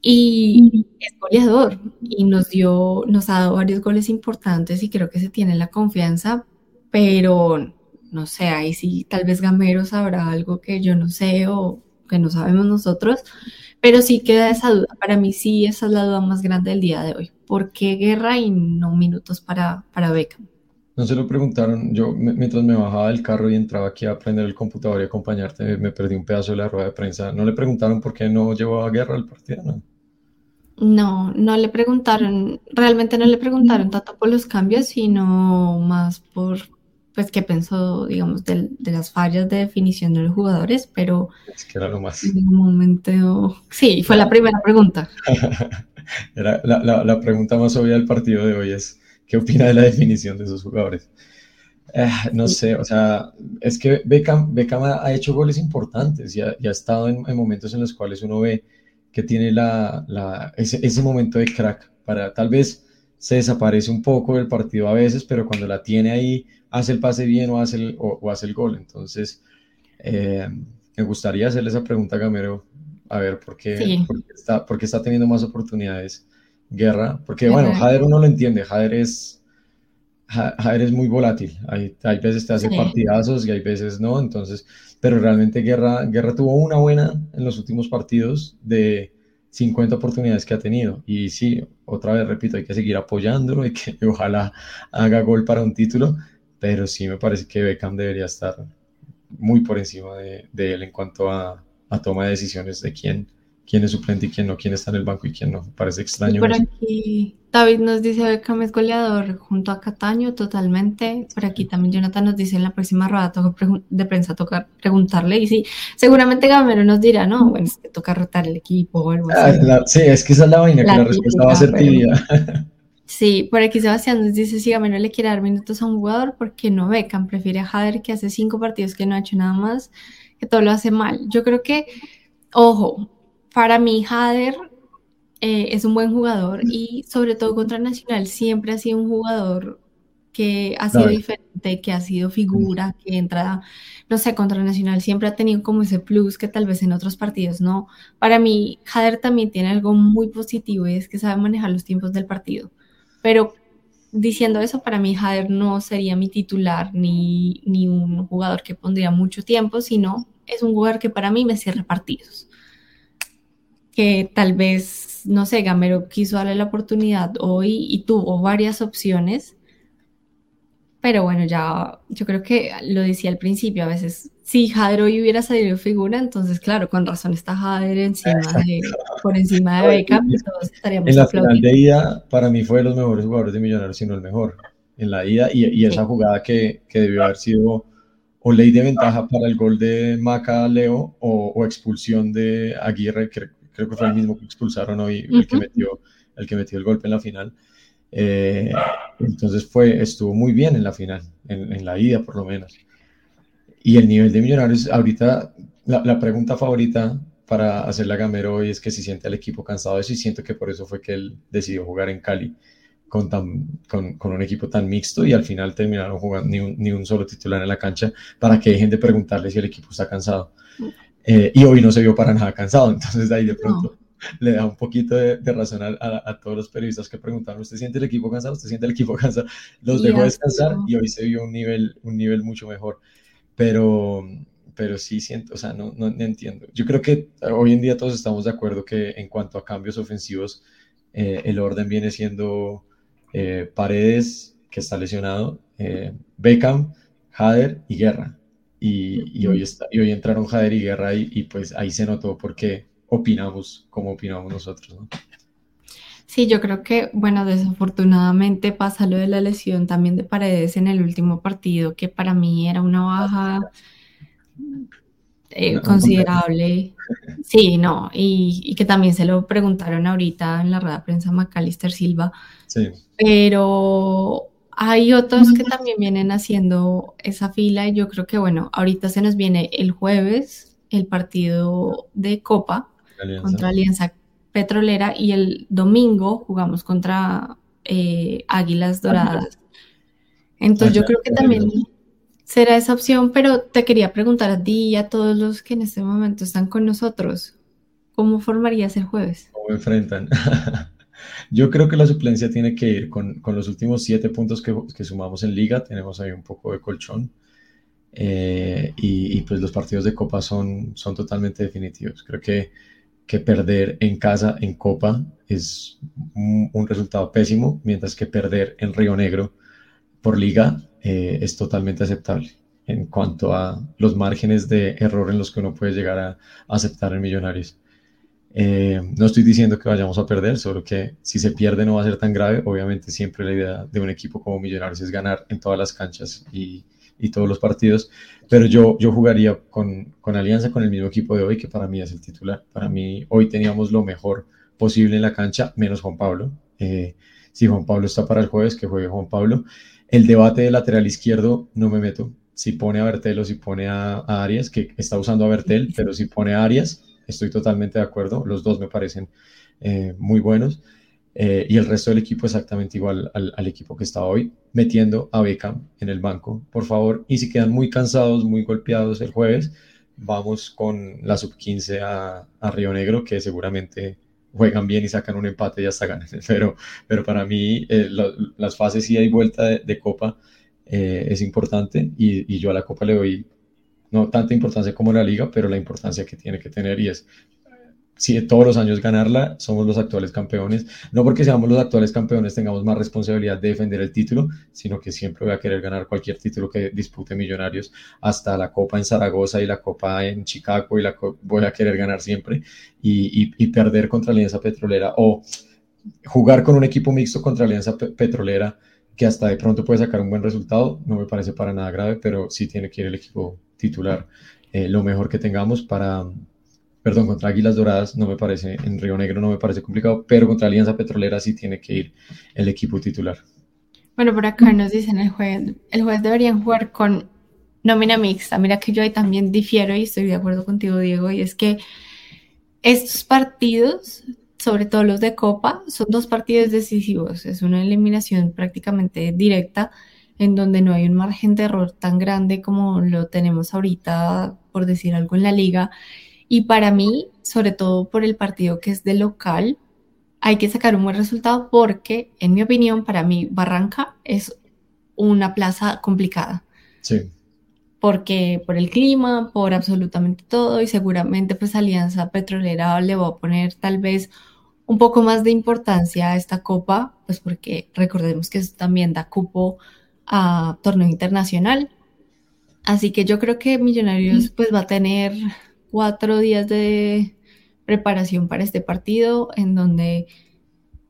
y es goleador y nos dio, nos ha dado varios goles importantes y creo que se tiene la confianza, pero no sé, ahí sí tal vez Gamero sabrá algo que yo no sé o que no sabemos nosotros, pero sí queda esa duda. Para mí sí esa es la duda más grande del día de hoy. ¿Por qué guerra y no minutos para, para Beckham? No se lo preguntaron, yo mientras me bajaba del carro y entraba aquí a aprender el computador y acompañarte, me perdí un pedazo de la rueda de prensa. ¿No le preguntaron por qué no llevaba guerra al partido? No, no, no le preguntaron, realmente no le preguntaron tanto por los cambios, sino más por, pues, qué pensó, digamos, de, de las fallas de definición de los jugadores, pero... Es que era lo más... En un momento... Sí, fue la primera pregunta. [laughs] era la, la, la pregunta más obvia del partido de hoy es ¿Qué opina de la definición de esos jugadores? Eh, no sé, o sea, es que Beckham, Beckham ha, hecho goles importantes y ha, y ha estado en, en, momentos en los cuales uno ve que tiene la, la, ese, ese, momento de crack para tal vez se desaparece un poco del partido a veces, pero cuando la tiene ahí hace el pase bien o hace el, o, o hace el gol. Entonces, eh, me gustaría hacerle esa pregunta a Gamero, a ver por qué, sí. por qué, está, por qué está teniendo más oportunidades Guerra, porque bueno, Jader uno lo entiende, Jader es, Jader es muy volátil, hay, hay veces te hace sí. partidazos y hay veces no, entonces, pero realmente Guerra, Guerra tuvo una buena en los últimos partidos de 50 oportunidades que ha tenido, y sí, otra vez repito, hay que seguir apoyándolo y que [laughs] ojalá haga gol para un título, pero sí me parece que Beckham debería estar muy por encima de, de él en cuanto a, a toma de decisiones de quién quién es suplente y quién no, quién está en el banco y quién no. Parece extraño. Por aquí David nos dice Beckham es goleador junto a Cataño totalmente. Por aquí también Jonathan nos dice en la próxima rueda de prensa toca preguntarle y sí, seguramente Gamero nos dirá, no, bueno, es que toca rotar el equipo algo ah, así. La, sí, es que esa es la vaina, la que la respuesta va a ser tibia. [laughs] Sí, por aquí Sebastián nos dice si Gamero le quiere dar minutos a un jugador, porque no Beckham? Prefiere a Jader que hace cinco partidos que no ha hecho nada más, que todo lo hace mal. Yo creo que, ojo, para mí Jader eh, es un buen jugador y sobre todo contra Nacional siempre ha sido un jugador que ha sido diferente, que ha sido figura, que entra, no sé, contra Nacional siempre ha tenido como ese plus que tal vez en otros partidos no. Para mí, Jader también tiene algo muy positivo y es que sabe manejar los tiempos del partido. Pero diciendo eso, para mí Jader no sería mi titular ni, ni un jugador que pondría mucho tiempo, sino es un jugador que para mí me cierra partidos que tal vez, no sé, Gamero quiso darle la oportunidad hoy y tuvo varias opciones, pero bueno, ya yo creo que lo decía al principio, a veces si Jader hoy hubiera salido figura, entonces claro, con razón está Jader encima de, por encima de Beckham y todos estaríamos En la final de ida, para mí fue de los mejores jugadores de Millonarios, sino el mejor en la ida, y, y esa sí. jugada que, que, debió haber sido o ley de ventaja para el gol de Maca Leo o, o expulsión de Aguirre, que creo que fue el mismo que expulsaron hoy, el que metió, el que metió el golpe en la final. Eh, entonces fue, estuvo muy bien en la final, en, en, la ida por lo menos. Y el nivel de Millonarios, ahorita la, la, pregunta favorita para hacerle a Gamero hoy es que si siente al equipo cansado de eso y siento que por eso fue que él decidió jugar en Cali con, tan, con, con un equipo tan mixto y al final terminaron jugando ni un, ni un solo titular en la cancha para que dejen de preguntarle si el equipo está cansado. Eh, y hoy no se vio para nada cansado, entonces de ahí de pronto no. [laughs] le da un poquito de, de razón a, a, a, todos los periodistas que preguntaron, ¿usted siente el equipo cansado? ¿Usted siente el equipo [laughs] cansado? Los dejó descansar y hoy se vio un nivel, un nivel mucho mejor, pero, pero sí siento, o sea, no, no, no, entiendo. Yo creo que hoy en día todos estamos de acuerdo que en cuanto a cambios ofensivos, eh, el orden viene siendo eh, Paredes, que está lesionado, eh, Beckham, Hader y Guerra y, hoy, está, y hoy entraron Jader y Guerra y, y pues ahí se notó porque opinamos como opinamos nosotros, ¿no? Sí, yo creo que, bueno, desafortunadamente pasa lo de la lesión también de Paredes en el último partido, que para mí era una baja eh, considerable. Sí, no, y, que también se lo preguntaron ahorita en la rueda de prensa Macalister Silva. Sí. Pero hay otros que también vienen haciendo esa fila y yo creo que, bueno, ahorita se nos viene el jueves el partido de Copa contra Alianza Petrolera y el domingo jugamos contra eh, Águilas Doradas. Entonces yo creo que también será esa opción, pero te quería preguntar a ti y a todos los que en este momento están con nosotros, ¿cómo formarías el jueves? ¿Cómo enfrentan? [laughs] yo creo que la suplencia tiene que ir con, los últimos siete puntos que, sumamos en liga, tenemos ahí un poco de colchón. Eh, y, pues los partidos de copa son, son totalmente definitivos. Creo que que perder en casa en Copa es un, resultado pésimo, mientras que perder en Río Negro por liga eh, es totalmente aceptable en cuanto a los márgenes de error en los que uno puede llegar a, aceptar en Millonarios. Eh, no estoy diciendo que vayamos a perder, solo que si se pierde no va a ser tan grave. Obviamente siempre la idea de un equipo como Millonarios es ganar en todas las canchas y, y todos los partidos, pero yo, yo jugaría con, con, Alianza, con el mismo equipo de hoy, que para mí es el titular. Para mí hoy teníamos lo mejor posible en la cancha, menos Juan Pablo. Eh, si Juan Pablo está para el jueves, que juegue Juan Pablo. El debate de lateral izquierdo no me meto. Si pone a Bertel o si pone a, Arias, que está usando a Bertel, pero si pone a Arias, estoy totalmente de acuerdo. Los dos me parecen eh, muy buenos. Eh, y el resto del equipo exactamente igual al, equipo que está hoy, metiendo a Beckham en el banco, por favor. Y si quedan muy cansados, muy golpeados el jueves, vamos con la sub-15 a, Río Negro, que seguramente juegan bien y sacan un empate y hasta ganan. [laughs] Pero, pero para mí eh, las fases ida y vuelta de, Copa es importante y, y yo a la Copa le doy no tanta importancia como la liga, pero la importancia que tiene que tener y es si todos los años ganarla, somos los actuales campeones. No porque seamos los actuales campeones tengamos más responsabilidad de defender el título, sino que siempre voy a querer ganar cualquier título que dispute Millonarios, hasta la Copa en Zaragoza y la Copa en Chicago, y la voy a querer ganar siempre. Y, perder contra Alianza Petrolera o jugar con un equipo mixto contra Alianza Petrolera que hasta de pronto puede sacar un buen resultado, no me parece para nada grave, pero sí tiene que ir el equipo titular eh, lo mejor que tengamos para, perdón, contra Águilas Doradas no me parece, en Río Negro no me parece complicado, pero contra Alianza Petrolera sí tiene que ir el equipo titular. Bueno, por acá nos dicen el juez, el juez deberían jugar con nómina mixta. Mira que yo ahí también difiero y estoy de acuerdo contigo, Diego, y es que estos partidos, sobre todo los de Copa, son dos partidos decisivos. Es una eliminación prácticamente directa en donde no hay un margen de error tan grande como lo tenemos ahorita, por decir algo, en la liga. Y para mí, sobre todo por el partido que es de local, hay que sacar un buen resultado porque, en mi opinión, para mí Barranca es una plaza complicada. Sí. Porque por el clima, por absolutamente todo y seguramente pues Alianza Petrolera le va a poner tal vez un poco más de importancia a esta copa, pues porque recordemos que eso también da cupo a torneo internacional. Así que yo creo que Millonarios pues va a tener cuatro días de preparación para este partido, en donde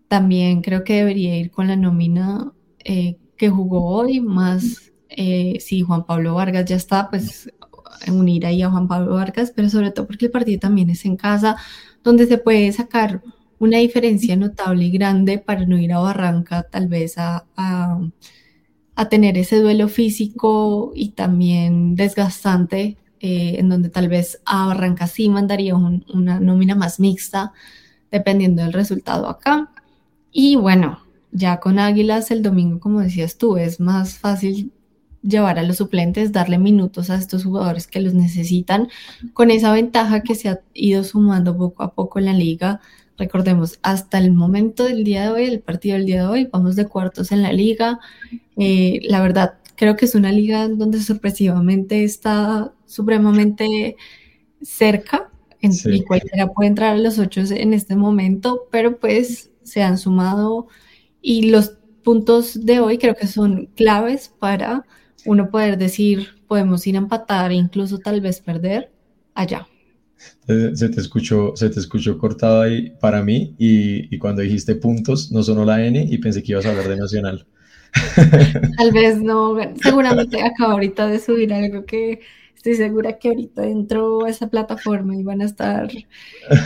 también creo que debería ir con la nómina eh, que jugó hoy, más eh, si Juan Pablo Vargas ya está, pues unir ahí a Juan Pablo Vargas, pero sobre todo porque el partido también es en casa, donde se puede sacar una diferencia notable y grande para no ir a Barranca, tal vez a, a, tener ese duelo físico y también desgastante eh, en donde tal vez a Barranca sí mandaría una nómina más mixta, dependiendo del resultado acá. Y bueno, ya con Águilas el domingo, como decías tú, es más fácil llevar a los suplentes, darle minutos a estos jugadores que los necesitan, con esa ventaja que se ha ido sumando poco a poco en la liga. Recordemos, hasta el momento del día de hoy, el partido del día de hoy, vamos de cuartos en la liga. Eh, la verdad, creo que es una liga donde sorpresivamente está supremamente cerca y cualquiera puede entrar a los ocho en este momento, pero pues se han sumado y los puntos de hoy creo que son claves para uno poder decir podemos ir a empatar e incluso tal vez perder allá. Se te escuchó, se te escuchó cortado ahí para mí y, y cuando dijiste puntos no sonó la N y pensé que ibas a hablar de Nacional. [laughs] Tal vez no, seguramente acabo ahorita de subir algo que estoy segura que ahorita dentro de esa plataforma y van a estar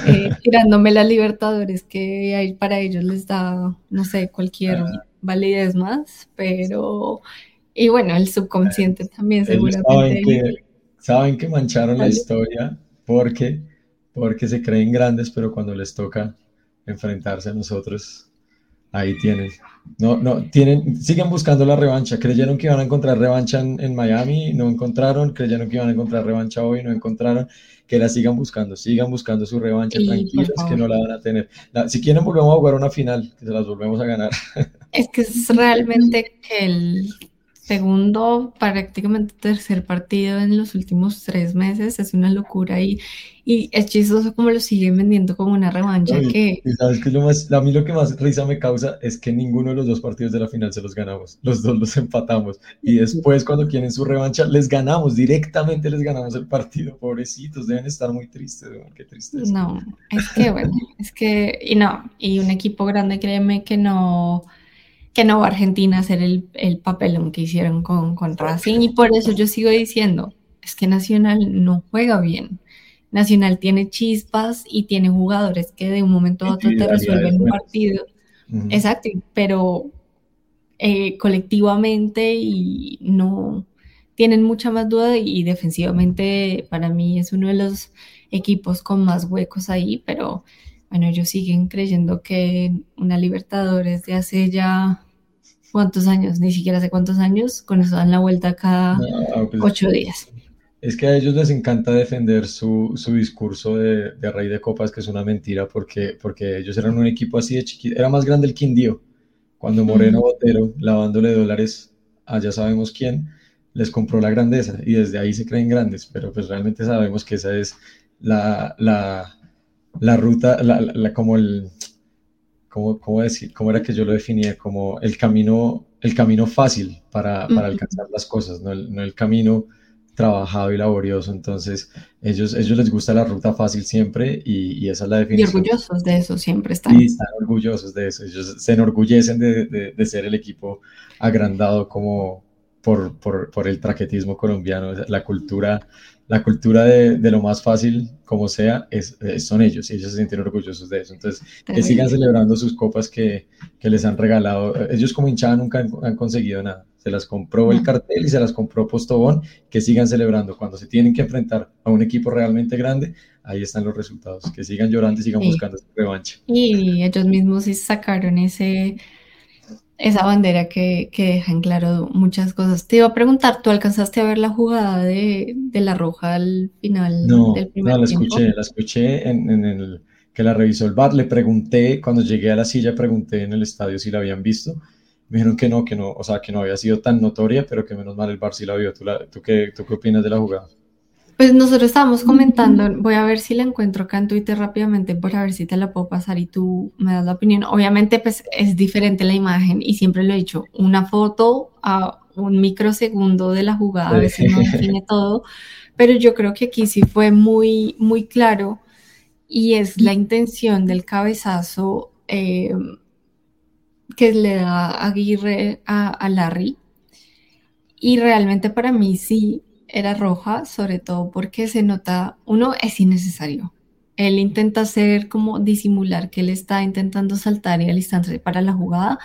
eh, [laughs] tirándome las Libertadores que hay para ellos les da, no sé, cualquier ah. validez más, pero y bueno, el subconsciente también seguramente. Saben que, saben que mancharon la historia porque, porque se creen grandes, pero cuando les toca enfrentarse a nosotros, ahí tienen. No, no, tienen, siguen buscando la revancha. Creyeron que iban a encontrar revancha en, Miami, no encontraron. Creyeron que iban a encontrar revancha hoy, no encontraron. Que la sigan buscando, sigan buscando su revancha, tranquilos, que no la van a tener. si quieren, volvemos a jugar una final, que se las volvemos a ganar. [laughs] Es que es realmente que el segundo, prácticamente tercer partido en los últimos tres meses, es una locura y, y es chistoso como lo siguen vendiendo como una revancha que... sabes que lo más, a mí lo que más risa me causa es que ninguno de los dos partidos de la final se los ganamos, los dos los empatamos. Y después cuando quieren su revancha les ganamos, directamente les ganamos el partido, pobrecitos, deben estar muy tristes, qué tristeza. No, es que bueno, es que, y no, y un equipo grande, créeme que no que no va a Argentina a hacer el, el papelón que hicieron con, con Racing y por eso yo sigo diciendo, es que Nacional no juega bien. Nacional tiene chispas y tiene jugadores que de un momento a otro te resuelven un partido. Exacto, pero eh, colectivamente y no tienen mucha más duda y defensivamente para mí es uno de los equipos con más huecos ahí, pero bueno, ellos siguen creyendo que una Libertadores de hace ya cuántos años, ni siquiera hace cuántos años, con eso dan la vuelta cada pues, ocho días. Es que a ellos les encanta defender su, su discurso de, de, rey de copas, que es una mentira, porque, porque ellos eran un equipo así de chiquito, era más grande el Quindío, cuando Moreno Botero, lavándole dólares a ya sabemos quién, les compró la grandeza y desde ahí se creen grandes, pero pues realmente sabemos que esa es la, la, la ruta, la, la, como el, ¿cómo, decir? ¿Cómo era que yo lo definía? Como el camino, el camino fácil para, para alcanzar las cosas, no el, no el, camino trabajado y laborioso. Entonces, ellos, ellos les gusta la ruta fácil siempre y, y esa es la definición. Y orgullosos de eso siempre están. Y están orgullosos de eso. Ellos se enorgullecen de, de, de ser el equipo agrandado como por, por, por el traquetismo colombiano, la cultura la cultura de, de, lo más fácil, como sea, es, son ellos y ellos se sienten orgullosos de eso. Entonces, que sigan celebrando sus copas que, que, les han regalado. Ellos como hinchada nunca han, conseguido nada. Se las compró el cartel y se las compró Postobón, que sigan celebrando. Cuando se tienen que enfrentar a un equipo realmente grande, ahí están los resultados. Que sigan llorando y sigan buscando su revancha. Y ellos mismos sí sacaron ese esa bandera que, que deja en claro muchas cosas. Te iba a preguntar, ¿tú alcanzaste a ver la jugada de, de la roja al final del primer No, la escuché, la escuché en, en, el que la revisó el bar. Le pregunté, cuando llegué a la silla, pregunté en el estadio si la habían visto. Me dijeron que no, que no, o sea, que no había sido tan notoria, pero que menos mal el bar sí la vio. ¿Tú, la, tú, qué, ¿Tú qué opinas de la jugada? Pues nosotros estábamos comentando, voy a ver si la encuentro acá en Twitter rápidamente para ver si te la puedo pasar y tú me das la opinión. Obviamente pues es diferente la imagen y siempre lo he dicho, una foto a un microsegundo de la jugada a veces no define todo, pero yo creo que aquí sí fue muy, muy claro y es la intención del cabezazo eh, que le da Aguirre a, a Larry. Y realmente para mí sí era roja, sobre todo porque se nota, uno es innecesario. Él intenta hacer como disimular que él está intentando saltar y alistarse para la jugada,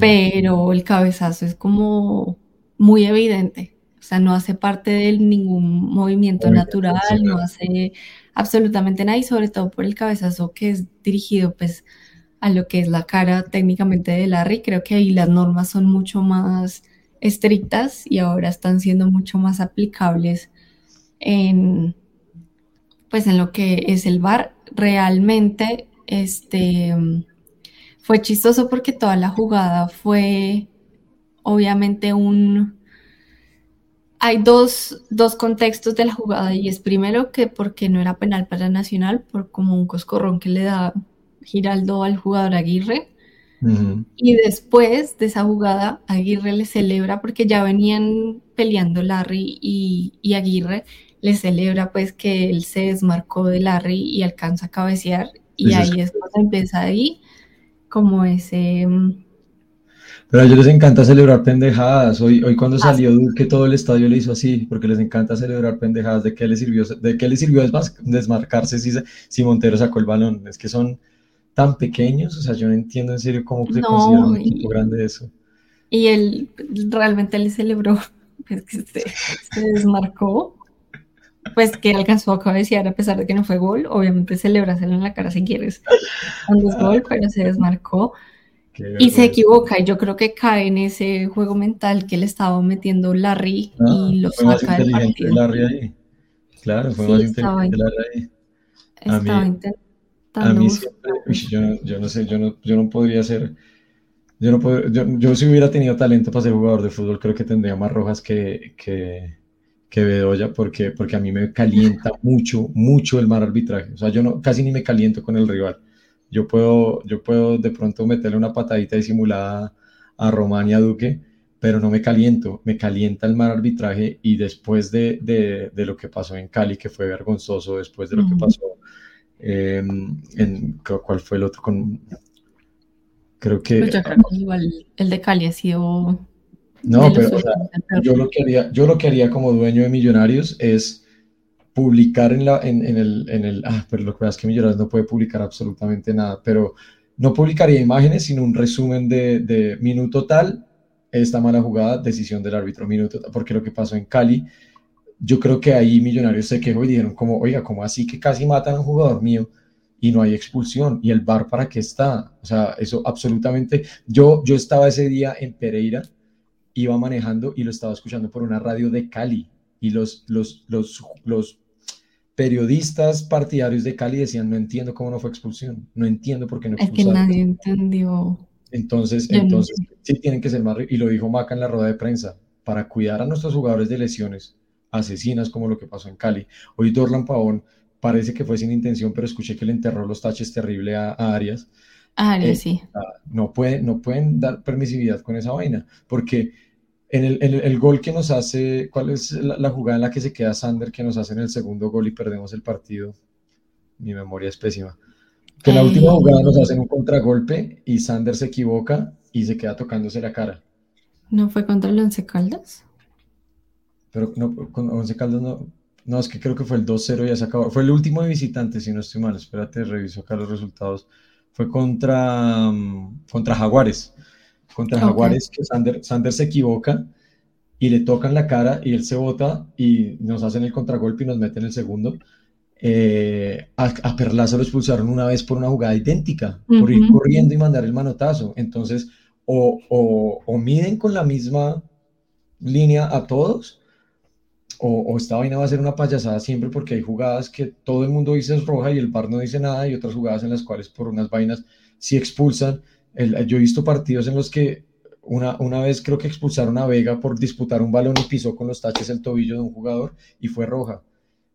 pero el cabezazo es como muy evidente. O sea, no hace parte de ningún movimiento natural, no hace absolutamente nada y sobre todo por el cabezazo que es dirigido pues a lo que es la cara técnicamente de Larry. Creo que ahí las normas son mucho más estrictas y ahora están siendo mucho más aplicables en pues en lo que es el bar. Realmente este fue chistoso porque toda la jugada fue obviamente un hay dos, dos contextos de la jugada y es primero que porque no era penal para Nacional por como un coscorrón que le da Giraldo al jugador Aguirre Y después de esa jugada, Aguirre le celebra porque ya venían peleando Larry y, y Aguirre le celebra pues que él se desmarcó de Larry y alcanza a cabecear y Eso es ahí es cuando empieza ahí como ese... mm, Pero a ellos les encanta celebrar pendejadas. Hoy, hoy cuando salió Duque, todo el estadio le hizo así, porque les encanta celebrar pendejadas. ¿De qué le sirvió, de qué le sirvió desmarcarse si, si Montero sacó el balón? Es que son tan pequeños, o sea, yo no entiendo en serio cómo se considera No, un equipo grande eso. y él realmente le celebró [laughs] pues, que se, se desmarcó, pues que alcanzó a cabecear a pesar de que no fue gol. Obviamente celebráselo en la cara si quieres cuando es gol, pero se desmarcó. Y se equivoca, y yo creo que cae en ese juego mental que le estaba metiendo Larry Ah, y lo fue más saca del inteligente partido. Larry ahí. Claro, fue Sí, más inteligente Larry ahí. Estaba mí, a mí siempre, [laughs] uy, yo, no- yo no sé, yo no, yo no podría ser, yo no pod- yo, yo si hubiera tenido talento para ser jugador de fútbol, creo que tendría más rojas que, que, que Bedoya, porque, porque a mí me calienta [laughs] mucho, mucho el mal arbitraje. O sea, yo no, casi ni me caliento con el rival. Yo puedo, yo puedo de pronto meterle una patadita disimulada a Román y a Duque, pero no me caliento, me calienta el mal arbitraje y después de, de, de lo que pasó en Cali, que fue vergonzoso, después de lo que pasó eh, en, ¿cuál fue el otro? Con, creo que Pues yo creo que igual el de Cali ha sido no, pero o sea, yo lo que haría, yo lo que haría como dueño de Millonarios es publicar en la, en, en el, en el, ah, pero lo que pasa es que Millonarios no puede publicar absolutamente nada, pero no publicaría imágenes, sino un resumen de, de minuto tal, esta mala jugada, decisión del árbitro, minuto tal, porque lo que pasó en Cali, yo creo que ahí Millonarios se quejó y dijeron como, oiga, ¿cómo así que casi matan a un jugador mío? y no hay expulsión. ¿Y el VAR para qué está? O sea, eso absolutamente. Yo, yo estaba ese día en Pereira, iba manejando y lo estaba escuchando por una radio de Cali. Y los, los, los, los periodistas partidarios de Cali decían, no entiendo cómo no fue expulsión, no entiendo por qué no Es que expulsaron. nadie entendió. Entonces, entonces sí tienen que ser más, y lo dijo Maca en la rueda de prensa, para cuidar a nuestros jugadores de lesiones asesinas como lo que pasó en Cali. Hoy Dorlan Pavón parece que fue sin intención, pero escuché que le enterró los taches terrible a, a Arias. Eh, sí. no, puede, no pueden dar permisividad con esa vaina, porque en el, en el- el gol que nos hace, ¿cuál es la, la jugada en la que se queda Sander que nos hace en el segundo gol y perdemos el partido? Mi memoria es pésima. Que en la última Eh, jugada nos hacen un contragolpe y Sander se equivoca y se queda tocándose la cara. ¿No fue contra el Once Caldas? Pero no, con Once Caldas no, no, es que creo que fue el 2-0 y ya se acabó. Fue el último de visitante, si no estoy mal. Espérate, reviso acá los resultados. Fue contra, mm, contra Jaguares. Contra Ok. Jaguares, que Sander, Sander se equivoca y le tocan la cara y él se bota y nos hacen el contragolpe y nos meten el segundo. Eh, a, a Perlaza lo expulsaron una vez por una jugada idéntica, por ir corriendo y mandar el manotazo. Entonces, o, o, o miden con la misma línea a todos, o, o esta vaina va a ser una payasada siempre porque hay jugadas que todo el mundo dice es roja y el VAR no dice nada y otras jugadas en las cuales por unas vainas sí expulsan. El- yo he visto partidos en los que una, una vez creo que expulsaron a Vega por disputar un balón y pisó con los taches el tobillo de un jugador y fue roja.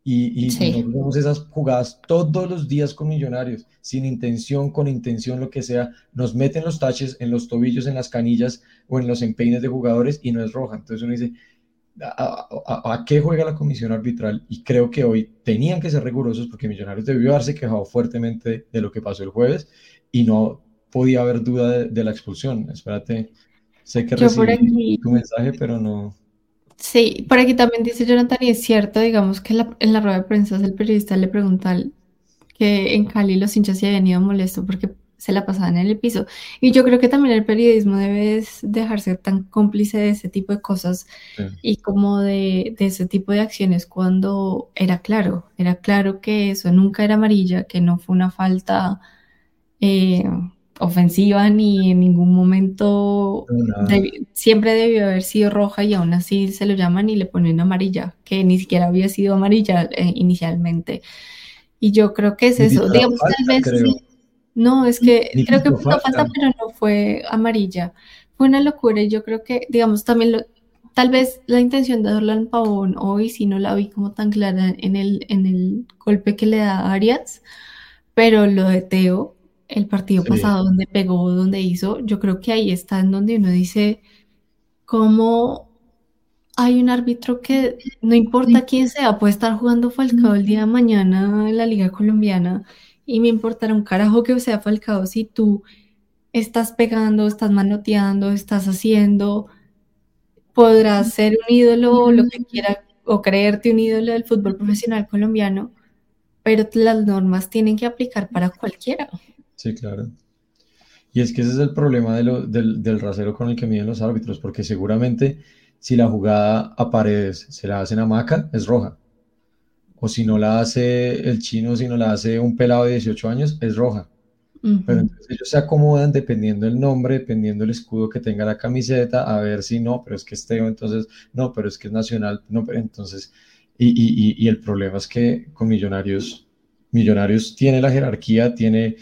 Y, y Sí. nosotros vemos esas jugadas todos los días con Millonarios, sin intención, con intención, lo que sea, nos meten los taches en los tobillos, en las canillas o en los empeines de jugadores y no es roja. Entonces uno dice, ¿a, a- a qué juega la comisión arbitral? Y creo que hoy tenían que ser rigurosos porque Millonarios debió haberse quejado fuertemente de lo que pasó el jueves y no podía haber duda de, de la expulsión. Espérate, sé que recibí aquí, tu mensaje, pero no. sí, por aquí también dice Jonathan, y es cierto, digamos que la- en la rueda de prensa el periodista le pregunta que en Cali los hinchas se habían ido molestos porque se la pasaban en el piso. Y yo creo que también el periodismo debe dejarse tan cómplice de ese tipo de cosas Sí. y como de, de ese tipo de acciones cuando era claro, era claro que eso nunca era amarilla, que no fue una falta eh, ofensiva ni en ningún momento No, nada. debi- siempre debió haber sido roja y aún así se lo llaman y le ponen amarilla, que ni siquiera había sido amarilla eh, inicialmente. Y yo creo que es eso, digamos, tal vez sí. No, es que Ni creo que falta, falta. pero no fue amarilla. Fue una locura y yo creo que, digamos, también lo, tal vez la intención de Dorlan Pavón hoy sí no la vi como tan clara en el, en el golpe que le da a Arias, pero lo de Teo el partido Sí. pasado, donde pegó, donde hizo, yo creo que ahí está en donde uno dice cómo hay un árbitro que no importa quién sea, puede estar jugando Falcao el día de mañana en la Liga Colombiana y me importará un carajo que sea Falcao si tú estás pegando, estás manoteando, estás haciendo, podrás ser un ídolo o lo que quiera o creerte un ídolo del fútbol profesional colombiano, pero las normas tienen que aplicar para cualquiera. Sí, claro. Y es que ese es el problema del, del rasero con el que miden los árbitros, porque seguramente si la jugada a paredes se la hacen a Maca, es roja. O si no la hace el chino, si no la hace un pelado de 18 años, es roja. Pero entonces ellos se acomodan dependiendo el nombre, dependiendo el escudo que tenga la camiseta, a ver si no, pero es que es Teo, entonces no, pero es que es Nacional, no, pero entonces, y, y, y, y el problema es que con Millonarios, Millonarios tiene la jerarquía, tiene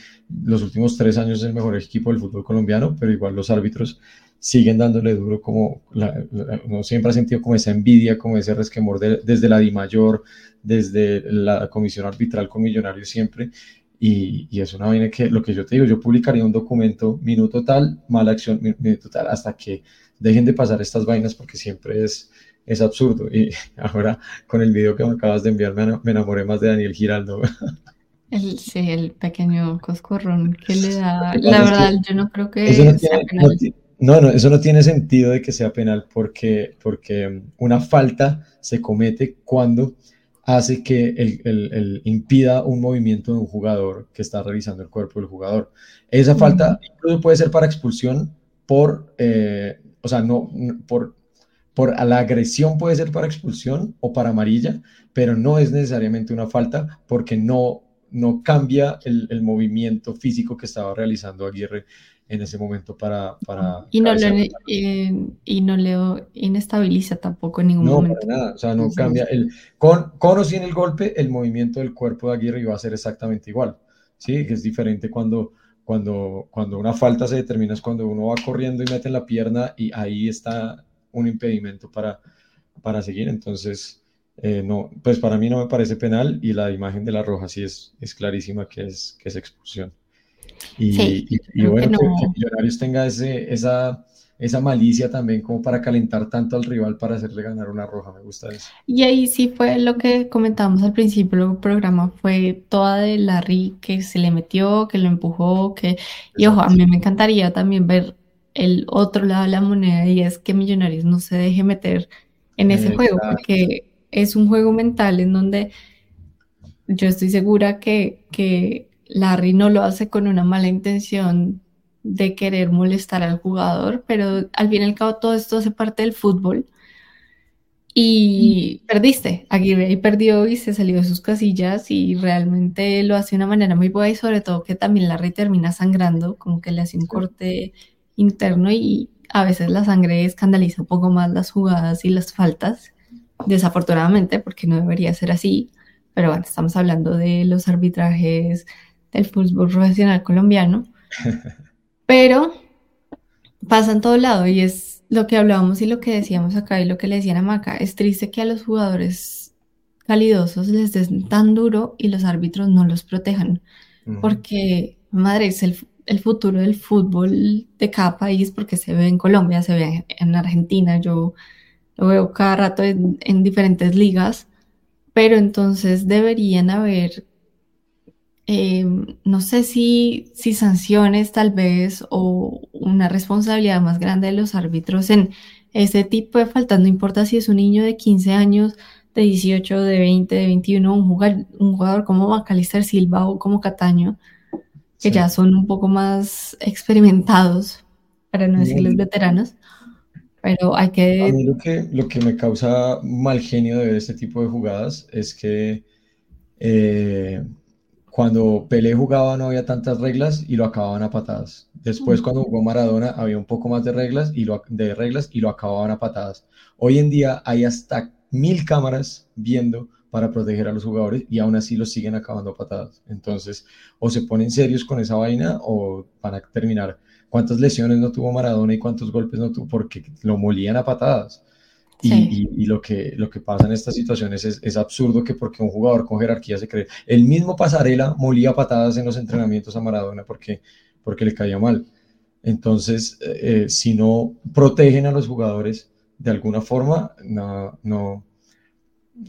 los últimos tres años el mejor equipo del fútbol colombiano, pero igual los árbitros siguen dándole duro como, la, la- uno siempre ha sentido como esa envidia, como ese resquemor de- desde la DIMAYOR, desde la comisión arbitral con Millonarios siempre, y, y es una vaina que, lo que yo te digo, yo publicaría un documento, minuto tal, mala acción, mi- minuto tal, hasta que dejen de pasar estas vainas porque siempre es, es absurdo. Y [laughs] ahora con el video que me acabas de enviar me, ena- me enamoré más de Daniel Giraldo. [laughs] El, sí, el pequeño coscorrón que le da, que [laughs] la que verdad, yo no creo Eso no que sea tiene, no, no, no, eso no tiene sentido de que sea penal porque, porque una falta se comete cuando hace que el, el- el impida un movimiento de un jugador que está revisando el cuerpo del jugador. Esa falta incluso puede ser para expulsión por, eh, o sea, no, por, por la agresión puede ser para expulsión o para amarilla, pero no es necesariamente una falta porque no, no cambia el, el movimiento físico que estaba realizando Aguirre en ese momento para, para Y no, lo, eh, y no le inestabiliza tampoco en ningún No, momento. para nada, o sea, no Entonces, cambia el con, con o sin el golpe, el movimiento del cuerpo de Aguirre iba a ser exactamente igual, ¿sí? Que es diferente cuando, cuando, cuando una falta se determina es cuando uno va corriendo y mete la pierna y ahí está un impedimento para, para seguir, entonces, eh, no, pues para mí no me parece penal y la imagen de la roja sí es, es clarísima que es, que es expulsión. Y, Sí, bueno, que, no. que Millonarios tenga ese, esa, esa malicia también como para calentar tanto al rival para hacerle ganar una roja, me gusta eso. Y ahí sí fue lo que comentábamos al principio del programa, fue toda de Larry que se le metió, que lo empujó, que... Y ojo, a mí me encantaría también ver el otro lado de la moneda y es que Millonarios no se deje meter en ese juego, porque es un juego mental en donde yo estoy segura que, que Larry no lo hace con una mala intención de querer molestar al jugador, pero al fin y al cabo todo esto hace parte del fútbol. Y perdiste. Aguirre ahí perdió y se salió de sus casillas y realmente lo hace de una manera muy buena y sobre todo que también Larry termina sangrando, como que le hace un corte interno y a veces la sangre escandaliza un poco más las jugadas y las faltas, desafortunadamente, porque no debería ser así, pero bueno, estamos hablando de los arbitrajes del fútbol profesional colombiano, [laughs] pero pasa en todo lado y es lo que hablábamos y lo que decíamos acá y lo que le decían a Maca, es triste que a los jugadores calidosos les den tan duro y los árbitros no los protejan, porque, madre, es el, el futuro del fútbol de cada país, porque se ve en Colombia, se ve en Argentina, yo lo veo cada rato en, en diferentes ligas, pero entonces deberían haber, eh, no sé si, si sanciones tal vez o una responsabilidad más grande de los árbitros en ese tipo de faltas, no importa si es un niño de 15 años, de 18, de 20, de 21, un jugador, un jugador como Macalister Silva o como Cataño, que Sí. ya son un poco más experimentados, para no decirles No. veteranos, pero hay A que mí lo que, lo que me causa mal genio de ver este tipo de jugadas es que eh, cuando Pelé jugaba no había tantas reglas y lo acababan a patadas. Después cuando jugó Maradona había un poco más de reglas y lo, de reglas y lo acababan a patadas. Hoy en día hay hasta mil cámaras viendo para proteger a los jugadores y aún así los siguen acabando a patadas. Entonces, o se ponen serios con esa vaina o van a terminar. ¿Cuántas lesiones no tuvo Maradona y cuántos golpes no tuvo? Porque lo molían a patadas. Y, Sí. y- y lo, que, lo que pasa en estas situaciones es, es absurdo que porque un jugador con jerarquía se cree. El mismo Pasarela molía patadas en los entrenamientos a Maradona porque, porque le caía mal. Entonces, eh, eh, si no protegen a los jugadores de alguna forma, no, no,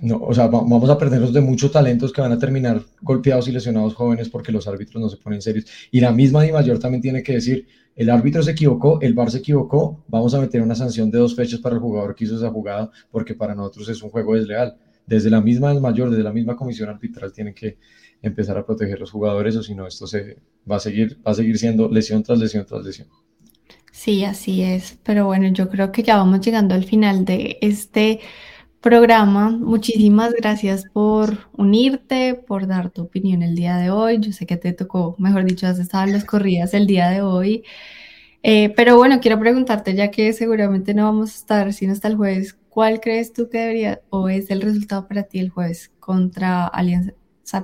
no, o sea, va- vamos a perdernos de muchos talentos que van a terminar golpeados y lesionados jóvenes porque los árbitros no se ponen serios. Y la misma Di Mayor también tiene que decir, el árbitro se equivocó, el VAR se equivocó, vamos a meter una sanción de dos fechas para el jugador que hizo esa jugada porque para nosotros es un juego desleal. Desde la misma Mayor, desde la misma comisión arbitral tienen que empezar a proteger los jugadores o si no esto se va a seguir va a seguir siendo lesión tras lesión tras lesión. Sí, así es. Pero bueno, yo creo que ya vamos llegando al final de este programa. Muchísimas gracias por unirte, por dar tu opinión el día de hoy. Yo sé que te tocó, mejor dicho, has estado en las corridas el día de hoy. Eh, pero bueno, quiero preguntarte, ya que seguramente no vamos a estar sino hasta el jueves, ¿cuál crees tú que debería o es el resultado para ti el jueves contra Alianza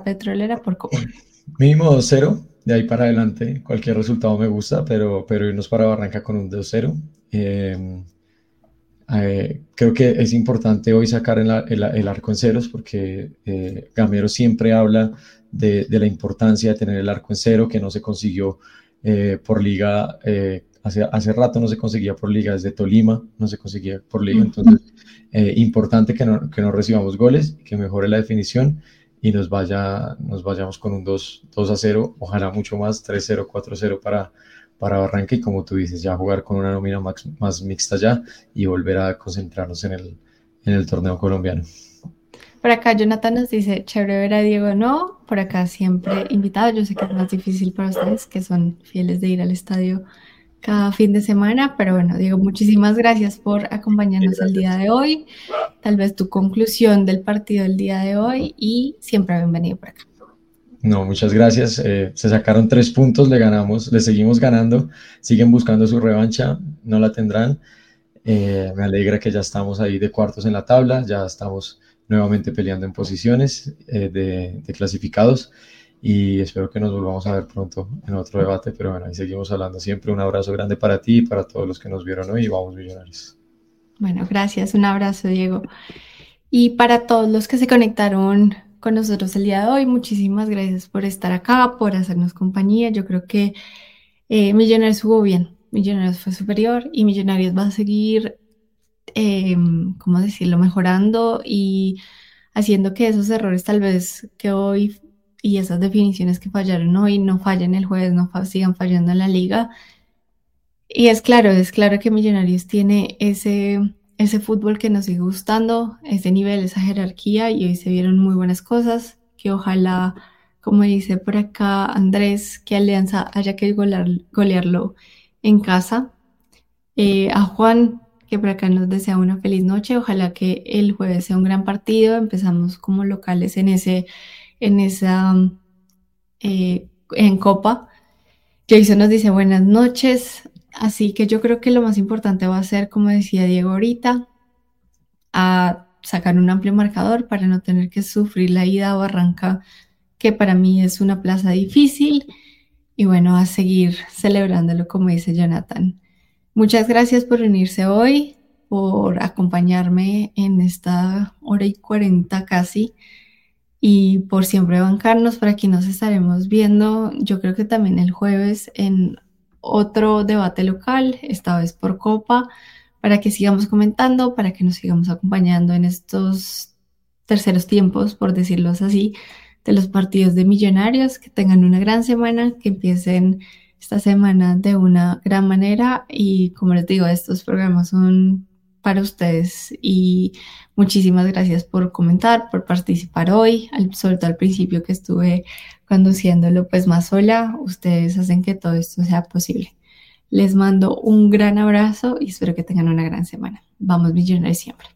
Petrolera por Copa? Mínimo 2-0, de ahí para adelante cualquier resultado me gusta, pero, pero irnos para Barranca con un 2-0. Eh, eh, creo que es importante hoy sacar el, el- el arco en ceros porque eh, Gamero siempre habla de, de la importancia de tener el arco en cero que no se consiguió eh, por liga, eh, hace, hace rato no se conseguía por liga, desde Tolima no se conseguía por liga, entonces eh, importante que no, que no recibamos goles, que mejore la definición y nos, vaya, nos vayamos con un 2, 2 a 0, ojalá mucho más, 3-0, 4-0 para, para Barranca y como tú dices, ya jugar con una nómina más, más mixta ya y volver a concentrarnos en el, en el torneo colombiano. Por acá Jonathan nos dice, chévere ver a Diego, no, por acá siempre invitado, yo sé que es más difícil para ustedes que son fieles de ir al estadio cada fin de semana, pero bueno, Diego, muchísimas gracias por acompañarnos el día de hoy, tal vez tu conclusión del partido del día de hoy y siempre bienvenido por acá. No, muchas gracias. Eh, se sacaron tres puntos, le ganamos, le seguimos ganando, siguen buscando su revancha, no la tendrán. Eh, me alegra que ya estamos ahí de cuartos en la tabla, ya estamos nuevamente peleando en posiciones eh, de, de clasificados y espero que nos volvamos a ver pronto en otro debate, pero bueno, ahí seguimos hablando siempre. Un abrazo grande para ti y para todos los que nos vieron hoy y vamos millonarios. Bueno, gracias, un abrazo, Diego. Y para todos los que se conectaron con nosotros el día de hoy, muchísimas gracias por estar acá, por hacernos compañía. Yo creo que eh, Millonarios jugó bien, Millonarios fue superior y Millonarios va a seguir, eh, ¿cómo decirlo?, mejorando y haciendo que esos errores tal vez que hoy y esas definiciones que fallaron hoy no fallen el jueves, no sigan fallando en la liga. Y es claro, es claro que Millonarios tiene ese, ese fútbol que nos sigue gustando, ese nivel, esa jerarquía, y hoy se vieron muy buenas cosas, que ojalá, como dice por acá Andrés, que Alianza haya que golear- golearlo en casa. Eh, a Juan, que por acá nos desea una feliz noche, ojalá que el jueves sea un gran partido, empezamos como locales en ese, en esa, eh, en Copa. Jason nos dice buenas noches, así que yo creo que lo más importante va a ser, como decía Diego ahorita, a sacar un amplio marcador para no tener que sufrir la ida a Barranca, que para mí es una plaza difícil, y bueno, a seguir celebrándolo, como dice Jonathan. Muchas gracias por unirse hoy, por acompañarme en esta hora y cuarenta casi y por siempre bancarnos. Por aquí nos estaremos viendo, yo creo que también el jueves en otro debate local, esta vez por Copa, para que sigamos comentando, para que nos sigamos acompañando en estos terceros tiempos, por decirlo así, de los partidos de Millonarios. Que tengan una gran semana, que empiecen esta semana de una gran manera y como les digo, estos programas son para ustedes y muchísimas gracias por comentar, por participar hoy, al, sobre todo al principio que estuve conduciéndolo pues más sola, ustedes hacen que todo esto sea posible. Les mando un gran abrazo y espero que tengan una gran semana. Vamos millonarios siempre.